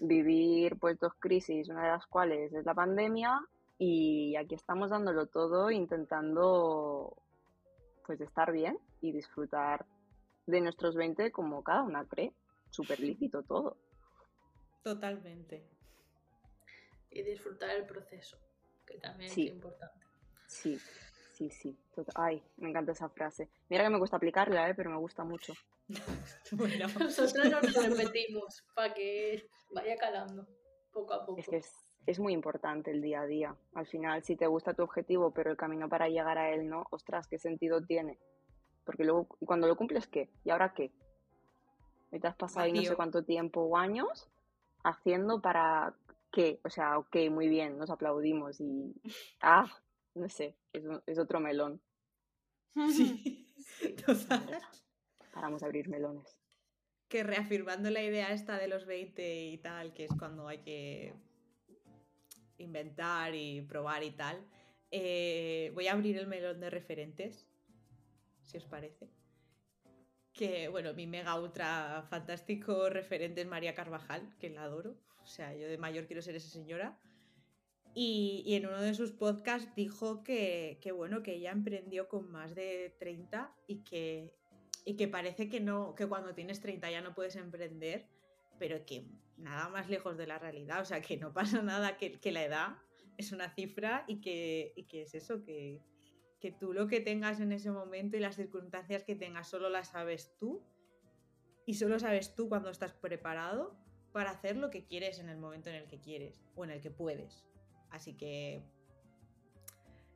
vivir pues dos crisis, una de las cuales es la pandemia y aquí estamos dándolo todo intentando pues estar bien y disfrutar de nuestros 20 como cada una cree. Súper lícito todo. Totalmente. Y disfrutar el proceso, que también es importante. Sí, sí, sí. Ay, me encanta esa frase. Mira que me cuesta aplicarla, ¿eh? pero me gusta mucho. [laughs] bueno. [laughs] Nosotros nos repetimos para que vaya calando poco a poco. Es que es, muy importante el día a día. Al final, si te gusta tu objetivo, pero el camino para llegar a él no, ostras, ¿qué sentido tiene? Porque luego, cuando lo cumples, ¿qué? ¿Y ahora qué? Y te has pasado ahí no sé cuánto tiempo o años haciendo para qué. O sea, ok, muy bien, nos aplaudimos y. Ah, no sé, es, otro melón. Sí, [laughs] Paramos a abrir melones. Que reafirmando la idea esta de los 20 y tal, que es cuando hay que inventar y probar y tal, eh, voy a abrir el melón de referentes, si os parece. Que, bueno, mi mega ultra fantástico referente es María Carvajal, que la adoro. O sea, yo de mayor quiero ser esa señora. Y, en uno de sus podcasts dijo que, bueno, que ella emprendió con más de 30 y que, y que parece que no, que cuando tienes 30 ya no puedes emprender, pero que nada más lejos de la realidad, o sea, que no pasa nada, que, que la edad es una cifra y que, y que es eso, que, que tú lo que tengas en ese momento y las circunstancias que tengas solo las sabes tú y solo sabes tú cuando estás preparado para hacer lo que quieres en el momento en el que quieres o en el que puedes. Así que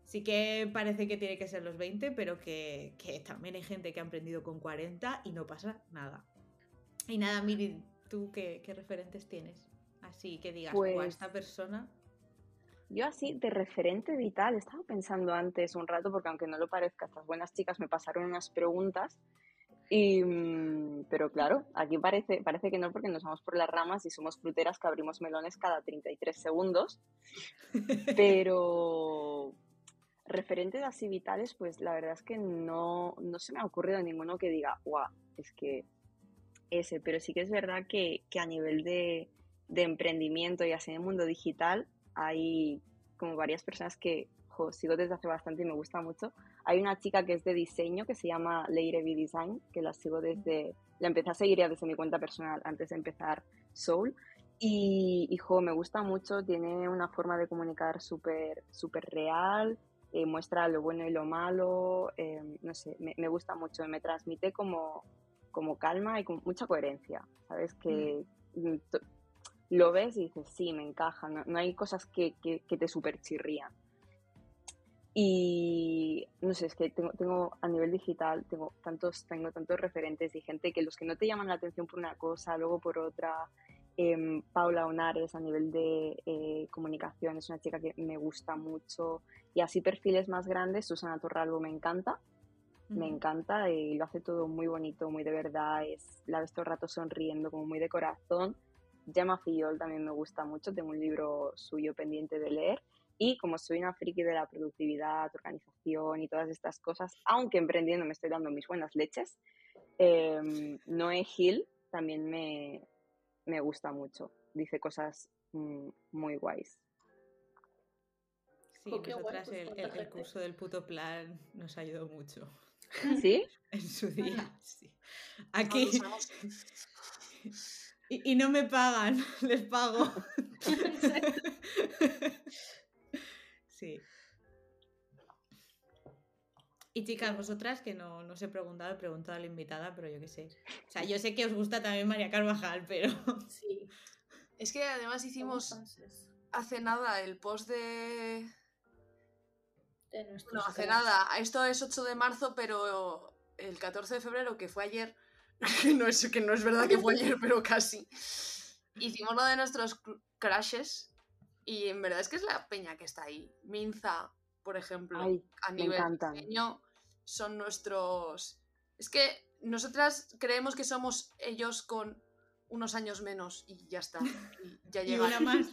sí que parece que tiene que ser los 20, pero que, también hay gente que ha aprendido con 40 y no pasa nada. Y nada, Miri, ¿tú qué, referentes tienes? Así que digas, pues, esta persona... Yo así, de referente vital, estaba pensando antes un rato, porque aunque no lo parezca, estas buenas chicas me pasaron unas preguntas y, mm, pero claro, aquí parece, parece que no porque nos vamos por las ramas y somos fruteras que abrimos melones cada 33 segundos. [laughs] Pero referente a así vitales, pues la verdad es que no, no se me ha ocurrido ninguno que diga, guau, es que ese, pero sí que es verdad que, que a nivel de, de, emprendimiento y así en el mundo digital hay como varias personas que sigo desde hace bastante y me gusta mucho. Hay una chica que es de diseño que se llama Leire B Design, que la sigo desde, la empecé a seguir ya desde mi cuenta personal antes de empezar Soul. Y, hijo, me gusta mucho, tiene una forma de comunicar súper super real, eh, muestra lo bueno y lo malo, eh, no sé, me, me, gusta mucho, me transmite como, como calma y con mucha coherencia, ¿sabes? Que mm. Lo ves y dices, sí, me encaja, no, no hay cosas que, que, que te súper chirrían. Y no sé, es que tengo, tengo a nivel digital, tengo tantos, tengo tantos referentes y gente que los que no te llaman la atención por una cosa, luego por otra. Em, Paula Onares a nivel de eh, comunicación es una chica que me gusta mucho. Y así perfiles más grandes, Susana Torralbo me encanta. Me encanta y lo hace todo muy bonito, muy de verdad. Es, la ves todo el rato sonriendo, como muy de corazón. Gemma Fillol también me gusta mucho, tengo un libro suyo pendiente de leer. Y como soy una friki de la productividad, organización y todas estas cosas, aunque emprendiendo me estoy dando mis buenas leches, eh, Noé Gil también me, me, gusta mucho. Dice cosas mm, muy guays. Sí, nosotras el, el, curso del puto plan nos ayudó mucho. ¿Sí? [laughs] en su día, sí. Aquí. [laughs] y, y no me pagan, [laughs] les pago. [laughs] Sí. Y chicas, vosotras, que no, no os he preguntado, he preguntado a la invitada, pero yo qué sé. O sea, yo sé que os gusta también María Carvajal, pero. [laughs] Sí. Es que además hicimos hace nada el post de. no, hace nada. Esto es 8 de marzo, pero el 14 de febrero, que fue ayer. [laughs] no es, que no es verdad que fue ayer, [laughs] pero casi. Hicimos lo de nuestros crashes y en verdad es que es la peña que está ahí. Minza, por ejemplo, a nivel pequeño, son nuestros. Es que nosotras creemos que somos ellos con unos años menos y ya está. Y ya [laughs] y una más.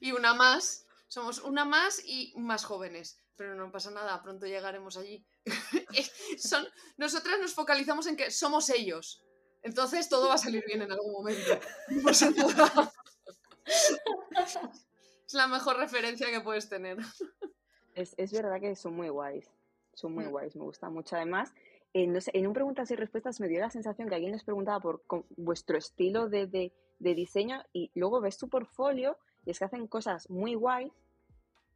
Y una más. Somos una más y más jóvenes. pero no pasa nada, pronto llegaremos allí. [laughs] Son, nosotras nos focalizamos en que somos ellos. Entonces todo va a salir bien en algún momento. [laughs] [laughs] es la mejor referencia que puedes tener. Es, es verdad que son muy guays. Son muy Mm. guays, me gusta mucho. Además, eh, no sé, en un preguntas y respuestas me dio la sensación que alguien les preguntaba por con- vuestro estilo de, de- de diseño y luego ves tu portfolio y es que hacen cosas muy guays,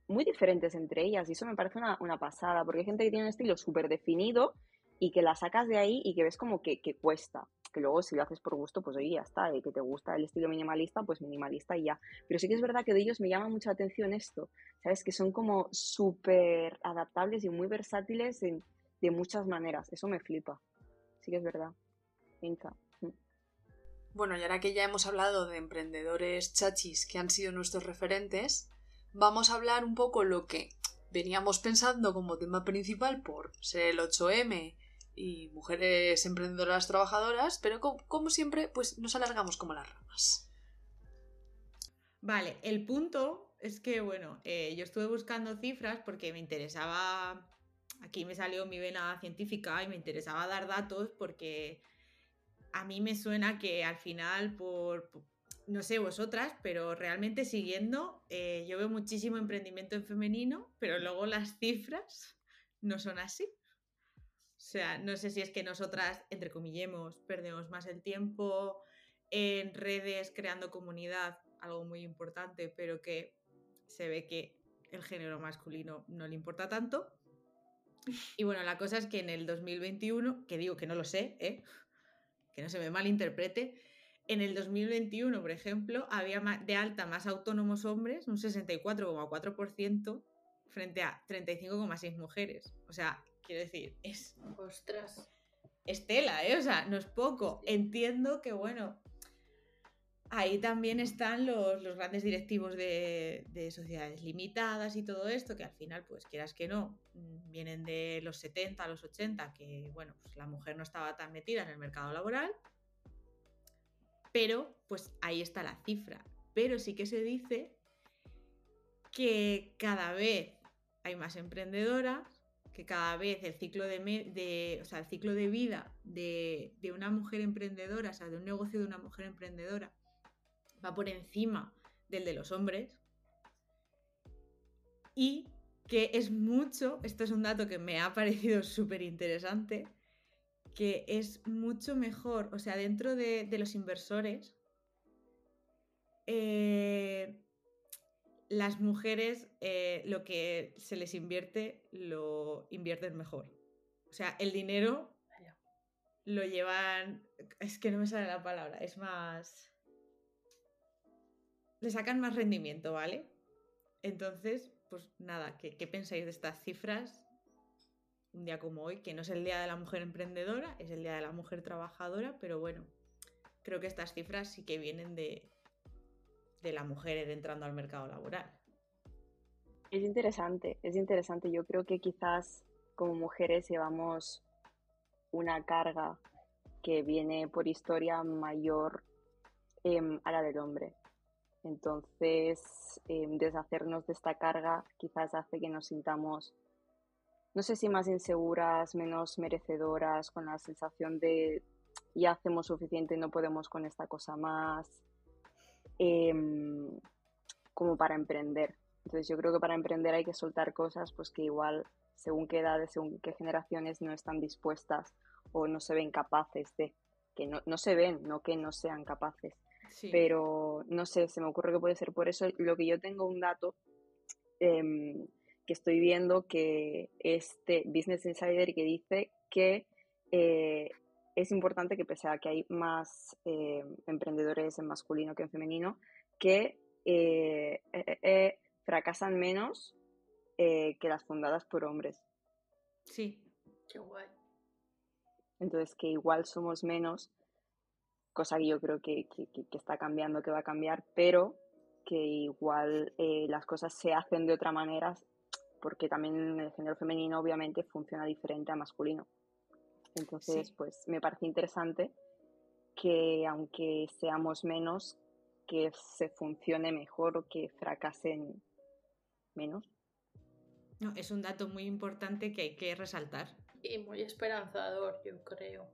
muy diferentes entre ellas y eso me parece una, una pasada porque hay gente que tiene un estilo súper definido y que la sacas de ahí y que ves como que, que cuesta. Que luego si lo haces por gusto, pues oye, ya está. Y que te gusta el estilo minimalista, pues minimalista y ya. Pero sí que es verdad que de ellos me llama mucha atención esto. ¿Sabes? Que son como súper adaptables y muy versátiles en- de muchas maneras. Eso me flipa. Sí que es verdad. Inca. Mm. Bueno, y ahora que ya hemos hablado de emprendedores chachis que han sido nuestros referentes, vamos a hablar un poco lo que veníamos pensando como tema principal por ser el 8M y mujeres emprendedoras trabajadoras, pero co- como, siempre, pues nos alargamos como las ramas. Vale, el punto es que, bueno, eh, yo estuve buscando cifras porque me interesaba, aquí me salió mi vena científica y me interesaba dar datos porque a mí me suena que al final, por- no sé vosotras, pero realmente siguiendo, eh, yo veo muchísimo emprendimiento en femenino, pero luego las cifras no son así. O sea, no sé si es que nosotras, entre comillemos, perdemos más el tiempo en redes creando comunidad, algo muy importante, pero que se ve que el género masculino no le importa tanto. Y bueno, la cosa es que en el 2021, que digo que no lo sé, ¿eh? que no se me malinterprete, en el 2021, por ejemplo, había de alta más autónomos hombres, un 64,4%, frente a 35,6 mujeres. O sea, quiero decir, es Ostras. Estela, ¿eh? O sea, no es poco. Entiendo que, bueno, ahí también están los, los grandes directivos de, de sociedades limitadas y todo esto, que al final, pues quieras que no, mm, vienen de los 70 a los 80, que, bueno, pues la mujer no estaba tan metida en el mercado laboral. Pero, pues ahí está la cifra. Pero sí que se dice que cada vez hay más emprendedoras, que cada vez el ciclo de, o sea, el ciclo de vida de, de una mujer emprendedora, o sea, de un negocio de una mujer emprendedora, va por encima del de los hombres. Y que es mucho, esto es un dato que me ha parecido [laughs] súper interesante, que es mucho mejor, o sea, dentro de, de los inversores, eh, las mujeres eh, lo que se les invierte lo invierten mejor. O sea, el dinero lo llevan, es que no me sale la palabra, es más... Le sacan más rendimiento, ¿vale? Entonces, pues nada, ¿qué, qué pensáis de estas cifras? Un día como hoy, que no es el Día de la Mujer Emprendedora, es el Día de la Mujer Trabajadora, pero bueno, creo que estas cifras sí que vienen de, de la mujer entrando al mercado laboral. Es interesante, es interesante. Yo creo que quizás como mujeres llevamos una carga que viene por historia mayor em, a la del hombre. Entonces, em, deshacernos de esta carga quizás hace que nos sintamos, no sé si más inseguras, menos merecedoras, con la sensación de ya hacemos suficiente y no podemos con esta cosa más, em, como para emprender. Entonces yo creo que para emprender hay que soltar cosas pues que igual según qué edades, según qué generaciones no están dispuestas o no se ven capaces de, que no, no se ven, no que no sean capaces. Sí. Pero no sé, se me ocurre que puede ser por eso. Lo que yo tengo un dato em, que estoy viendo que este Business Insider que dice que eh, es importante que pese a que hay más eh, emprendedores en masculino que en femenino, que eh, eh, eh, fracasan menos eh, que las fundadas por hombres. Sí, Qué guay. Entonces, que igual somos menos, cosa que yo creo que, que- que- está cambiando, que va a cambiar, pero que igual eh, las cosas se hacen de otra manera, porque también el género femenino obviamente funciona diferente a masculino. Entonces, Sí. pues me parece interesante que aunque seamos menos, que se funcione mejor o que fracasen menos. No, es un dato muy importante que hay que resaltar. Y muy esperanzador, yo creo.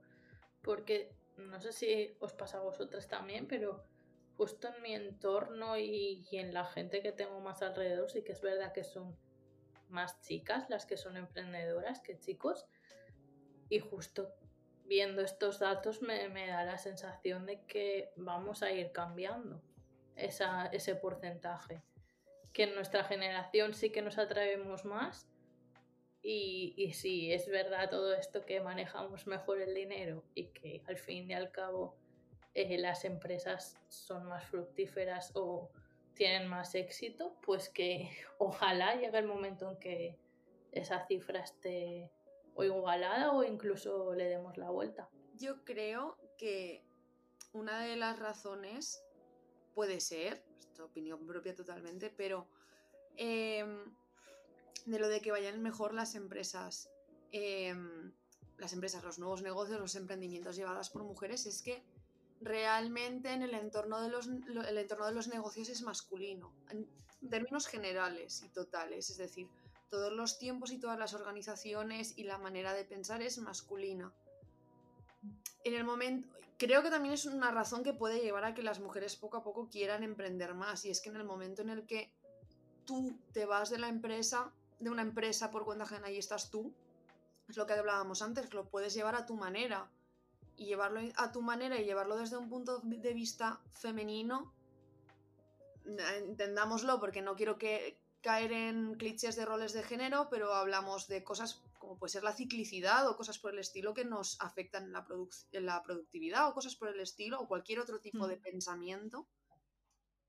Porque no sé si os pasa a vosotras también, pero justo en mi entorno y, y en la gente que tengo más alrededor, sí que es verdad que son más chicas las que son emprendedoras que chicos. Y justo viendo estos datos me, me da la sensación de que vamos a ir cambiando esa, ese porcentaje. Que en nuestra generación sí que nos atrevemos más. Y, y sí, es verdad todo esto que manejamos mejor el dinero y que al fin y al cabo eh, las empresas son más fructíferas o tienen más éxito, pues que [laughs] ojalá llegue el momento en que esa cifra esté o igualada o incluso le demos la vuelta. Yo creo que una de las razones puede ser, es opinión propia totalmente, pero em, de lo de que vayan mejor las empresas, em, las empresas, los nuevos negocios, los emprendimientos llevadas por mujeres, es que realmente en el entorno de los, el entorno de los negocios es masculino, en términos generales y totales, es decir, todos los tiempos y todas las organizaciones y la manera de pensar es masculina. En el momento, creo que también es una razón que puede llevar a que las mujeres poco a poco quieran emprender más y es que en el momento en el que tú te vas de la empresa, de una empresa por cuenta ajena y estás tú, es lo que hablábamos antes, lo puedes llevar a tu manera y llevarlo a tu manera y llevarlo desde un punto de vista femenino, entendámoslo porque no quiero que caer en clichés de roles de género, pero hablamos de cosas como puede ser la ciclicidad o cosas por el estilo que nos afectan en la, en la productividad o cosas por el estilo o cualquier otro tipo de pensamiento.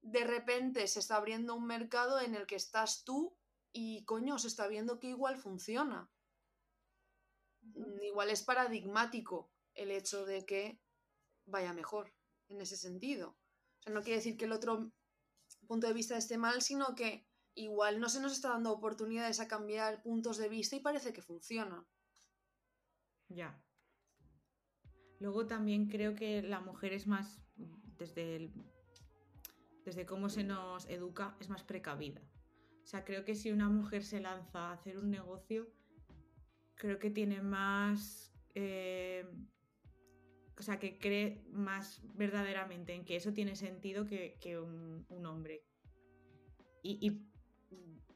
De repente se está abriendo un mercado en el que estás tú y coño, se está viendo que igual funciona. Igual es paradigmático el hecho de que vaya mejor en ese sentido. O sea, no quiere decir que el otro punto de vista esté mal, sino que igual no se nos está dando oportunidades a cambiar puntos de vista y parece que funciona. Ya. Luego también creo que la mujer es más, desde, desde cómo se nos educa, es más precavida. O sea, creo que si una mujer se lanza a hacer un negocio, creo que tiene más... Eh, o sea, que cree más verdaderamente en que eso tiene sentido que, un, hombre. y,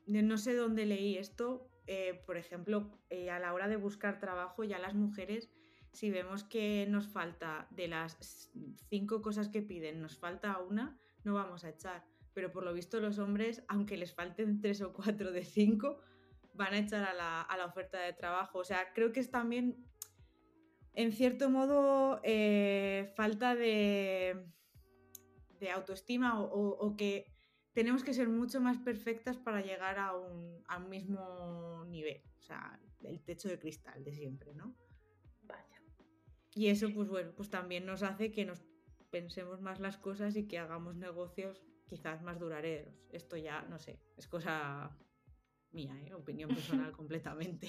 no sé dónde leí esto, eh, por ejemplo, eh, a la hora de buscar trabajo, ya las mujeres, si vemos que nos falta de las cinco cosas que piden, nos falta una, no vamos a echar. Pero por lo visto los hombres, aunque les falten tres o cuatro de cinco, van a echar a la, oferta de trabajo. O sea, creo que es también, en cierto modo, eh, falta de, de autoestima o que tenemos que ser mucho más perfectas para llegar a un, mismo nivel. O sea, el techo de cristal de siempre, ¿no? Vaya. Y eso, pues bueno, pues también nos hace que nos pensemos más las cosas y que hagamos negocios quizás más duraderos. Esto ya, no sé, es cosa mía, ¿eh? opinión personal [laughs] completamente.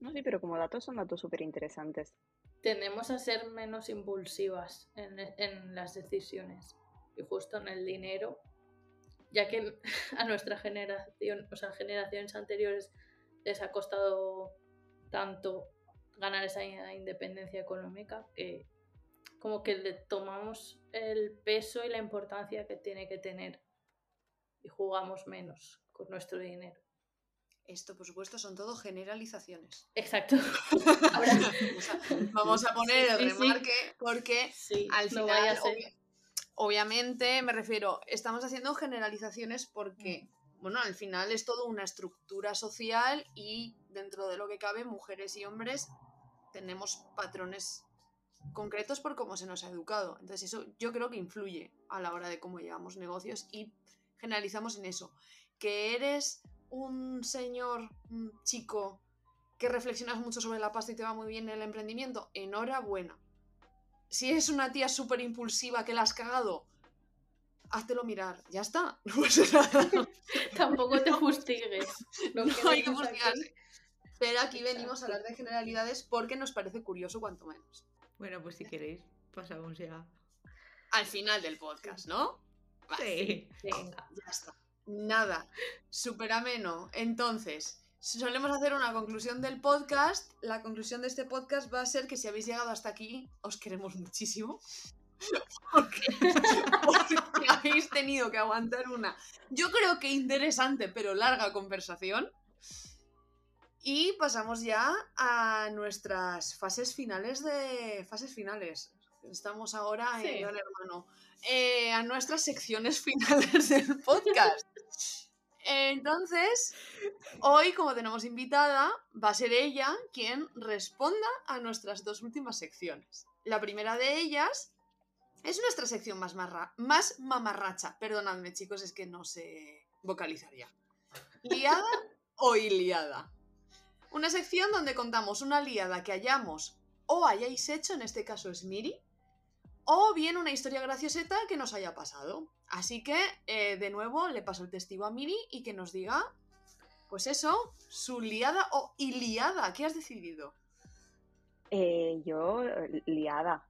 No, sí, pero como datos son datos súper interesantes. Tendemos a ser menos impulsivas en las decisiones y justo en el dinero, ya que [laughs] a nuestra generación, o sea, generaciones anteriores les ha costado tanto ganar esa independencia económica que como que le tomamos el peso y la importancia que tiene que tener y jugamos menos con nuestro dinero. Esto, por supuesto, son todo generalizaciones. Exacto. [laughs] vamos, a, poner el remarque porque al final, obviamente, me refiero, estamos haciendo generalizaciones porque, mm. bueno, al final es todo una estructura social y dentro de lo que cabe, mujeres y hombres tenemos patrones concretos por cómo se nos ha educado. Entonces eso yo creo que influye a la hora de cómo llevamos negocios y generalizamos en eso. Que eres un señor, un chico que reflexionas mucho sobre la pasta y te va muy bien el emprendimiento, enhorabuena si es una tía súper impulsiva que la has cagado, háztelo mirar, ya está. [laughs] Tampoco te [laughs] fustigues. No, hay que fustigarse. Pero aquí venimos a hablar de generalidades porque nos parece curioso cuanto menos. Bueno, pues si queréis, pasamos ya. Al final del podcast, ¿no? sí. Ya está. Nada, súper ameno. Entonces, solemos hacer una conclusión del podcast. La conclusión de este podcast va a ser que si habéis llegado hasta aquí, os queremos muchísimo. [laughs] Porque, porque habéis tenido que aguantar una, yo creo que interesante pero larga conversación. Y pasamos ya a nuestras fases finales de. Fases finales. Estamos ahora en Sí. Hermano. Eh, a nuestras secciones [laughs] finales del podcast. Entonces, hoy, como tenemos invitada, va a ser ella quien responda a nuestras dos últimas secciones. La primera de ellas es nuestra sección más, más mamarracha. Perdonadme, chicos, es que no sé vocalizar ya. ¿Liada o iliada? Una sección donde contamos una liada que hayamos o hayáis hecho, en este caso es Miri, o bien una historia gracioseta que nos haya pasado. Así que, eh, de nuevo, le paso el testigo a Miri y que nos diga, pues eso, su liada o iliada. ¿Qué has decidido? Eh, yo, eh, liada.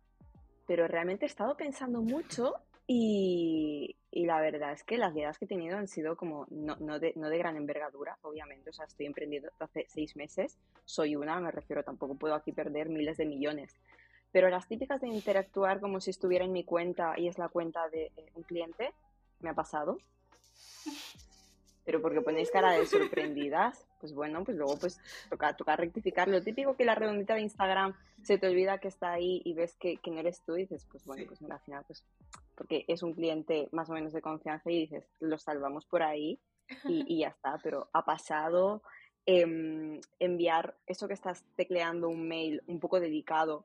Pero realmente he estado pensando mucho y, la verdad es que las liadas que he tenido han sido como, no, no de, no de gran envergadura, obviamente. O sea, estoy emprendiendo hace seis meses, soy una, me refiero, tampoco puedo aquí perder miles de millones. Pero las típicas de interactuar como si estuviera en mi cuenta y es la cuenta de eh, un cliente, me ha pasado. Pero porque ponéis cara de sorprendidas, pues bueno, pues luego pues toca, toca rectificar. Lo típico que la redondita de Instagram se te olvida que está ahí y ves que, que no eres tú y dices, pues bueno, Sí. pues mira, al final, pues porque es un cliente más o menos de confianza y dices, lo salvamos por ahí y, y ya está, pero ha pasado em, enviar eso que estás tecleando un mail un poco dedicado,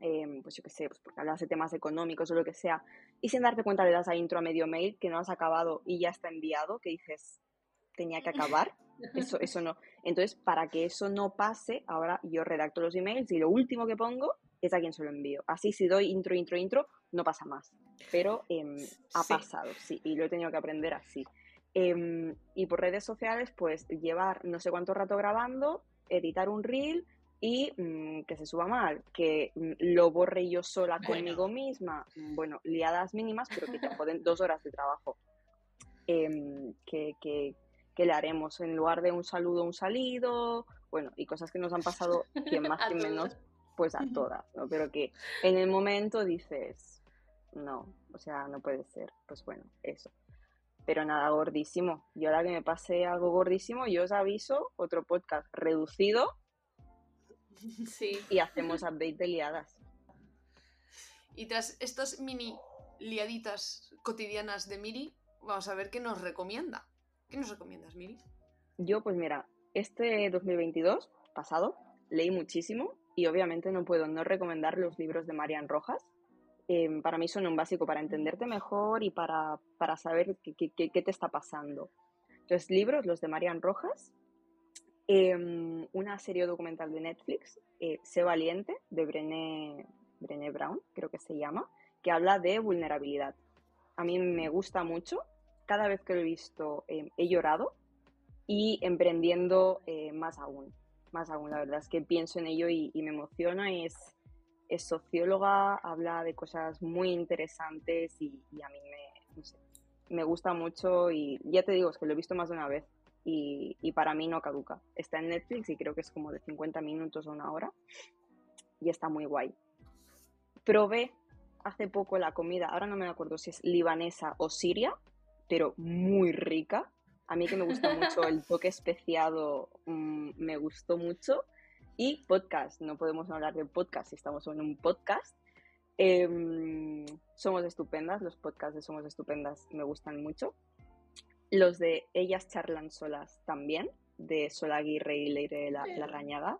em, pues yo qué sé, pues porque hablas de temas económicos o lo que sea, y sin darte cuenta le das a intro a medio mail que no has acabado y ya está enviado, que dices, tenía que acabar, [laughs] eso, eso no. Entonces, para que eso no pase, ahora yo redacto los emails y lo último que pongo es a quien se lo envío. Así si doy intro, intro, intro, no pasa más. Pero em, ha Sí. pasado, sí, y lo he tenido que aprender así. Em, y por redes sociales, pues llevar no sé cuánto rato grabando, editar un reel y mm, que se suba mal, que mm, lo borre yo sola Bueno. conmigo misma, mm, bueno, liadas mínimas, pero que te [laughs] joden dos horas de trabajo. Em, que, que, que le haremos en lugar de un saludo, un salido, bueno, y cosas que nos han pasado, quien más, [laughs] quien menos, pues a todas, ¿no? Pero que en el momento dices, no, o sea, no puede ser, pues bueno, eso. Pero nada, gordísimo. Yo ahora que me pase algo gordísimo, yo os aviso, otro podcast reducido Sí. y hacemos update de liadas. Y tras estos mini liaditas cotidianas de Miri, vamos a ver qué nos recomienda. ¿Qué nos recomiendas, Miri? Yo, pues mira, este 2022 pasado leí muchísimo y obviamente no puedo no recomendar los libros de Marian Rojas. Eh, para mí son un básico para entenderte mejor y para, para saber qué, qué- qué- qué te está pasando. Entonces, libros, los de Marian Rojas, eh, una serie documental de Netflix, eh, Sé Valiente, de Brené, Brené Brown, creo que se llama, que habla de vulnerabilidad. A mí me gusta mucho. Cada vez que lo he visto eh, he llorado y emprendiendo eh, más aún. Más aún, la verdad es que pienso en ello y, me emociona. Es, es socióloga, habla de cosas muy interesantes y, a mí me, me gusta mucho y ya te digo, es que lo he visto más de una vez y, y para mí no caduca. Está en Netflix y creo que es como de 50 minutos o una hora y está muy guay. Probé hace poco la comida, ahora no me acuerdo si es libanesa o siria, pero muy rica. A mí que me gusta mucho el [laughs] toque especiado, mm, me gustó mucho. Y podcast, no podemos hablar de podcast si estamos en un podcast. Em, somos estupendas, los podcasts de Somos estupendas me gustan mucho. Los de Ellas charlan solas también, de Sol Aguirre y Leire la, la Rañaga.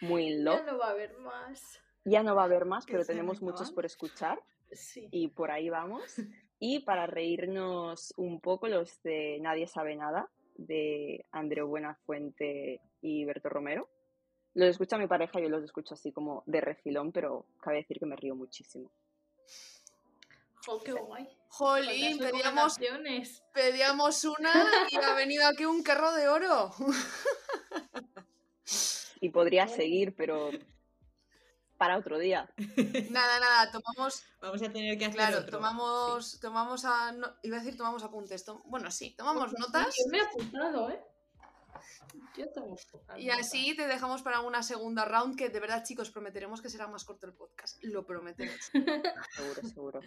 Muy love. Ya no va a haber más. Ya no va a haber más, pero tenemos muchos por escuchar Sí. y por ahí vamos. [laughs] Y para reírnos un poco, los de Nadie sabe nada, de Andreu Buenafuente y Berto Romero. Los escucha mi pareja, yo los escucho así como de refilón, pero cabe decir que me río muchísimo. Jo, qué guay. Jolín, ¿Cuántas pedíamos, pedíamos una y ha venido aquí un carro de oro. [laughs] Y podría seguir, pero para otro día. [laughs] Nada, nada, tomamos. Vamos a tener que hacer Claro, otro. tomamos. Tomamos a. no- iba a decir tomamos apuntes. tom- bueno, sí, tomamos notas. Yo me he apuntado, ¿eh? Yo tengo Y así te dejamos para una segunda round que de verdad, chicos, prometeremos que será más corto el podcast. Lo prometemos. [laughs] Seguro, seguro.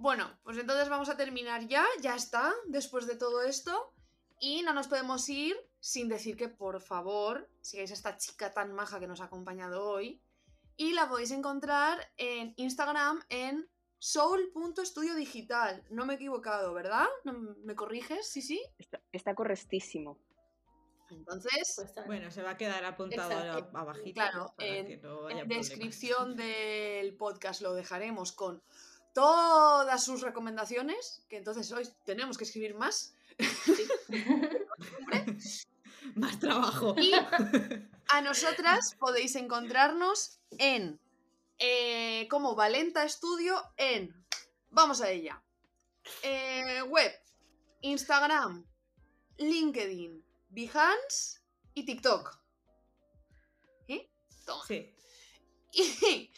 Bueno, pues entonces vamos a terminar ya, ya está, después de todo esto. Y no nos podemos ir sin decir que, por favor, sigáis a esta chica tan maja que nos ha acompañado hoy. Y la podéis encontrar en Instagram en soul.estudio digital. No me he equivocado, ¿verdad? ¿No ¿Me corriges? Sí, sí. Está, está correctísimo. Entonces, Pues. Bueno, se va a quedar apuntado Exacto. a- abajito. Claro, para en- que no haya en descripción del podcast lo dejaremos con todas sus recomendaciones, que entonces hoy tenemos que escribir más. [laughs] Más trabajo. Y a nosotras podéis encontrarnos en eh, como Valenta Estudio en vamos a ella eh, web Instagram LinkedIn Behance y TikTok ¿Eh? Toma. Sí. y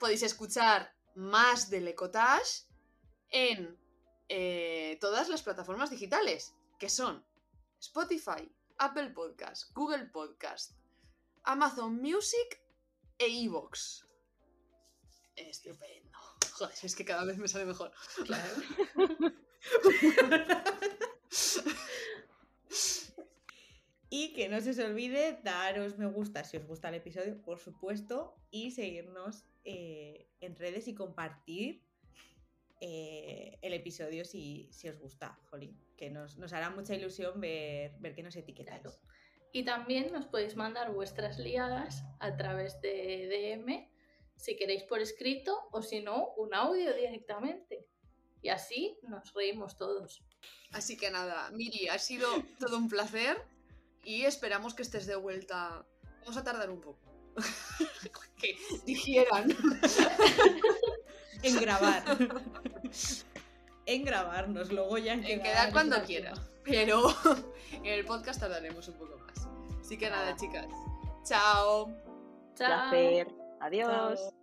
podéis escuchar más del Ecotage en eh, todas las plataformas digitales que son Spotify, Apple Podcast, Google Podcast, Amazon Music e Evox. Estupendo. Joder, es que cada vez me sale mejor. Claro. [laughs] Y que no se os olvide daros me gusta si os gusta el episodio, por supuesto, y seguirnos eh, en redes y compartir eh, el episodio si, si os gusta, Jolín, que nos, nos hará mucha ilusión ver, ver que nos etiquetáis. Claro. Y también nos podéis mandar vuestras liadas a través de DM, si queréis por escrito o si no, un audio directamente. Y así nos reímos todos. Así que nada, Miri, ha sido todo un placer y esperamos que estés de vuelta. Vamos a tardar un poco. [laughs] que digieran. [laughs] En grabar. en grabarnos, luego ya en En quedar, quedar cuando quieras. Pero [laughs] en el podcast tardaremos un poco más. Así que nada, chicas. Chao. Chao. Placer. Adiós. Chao.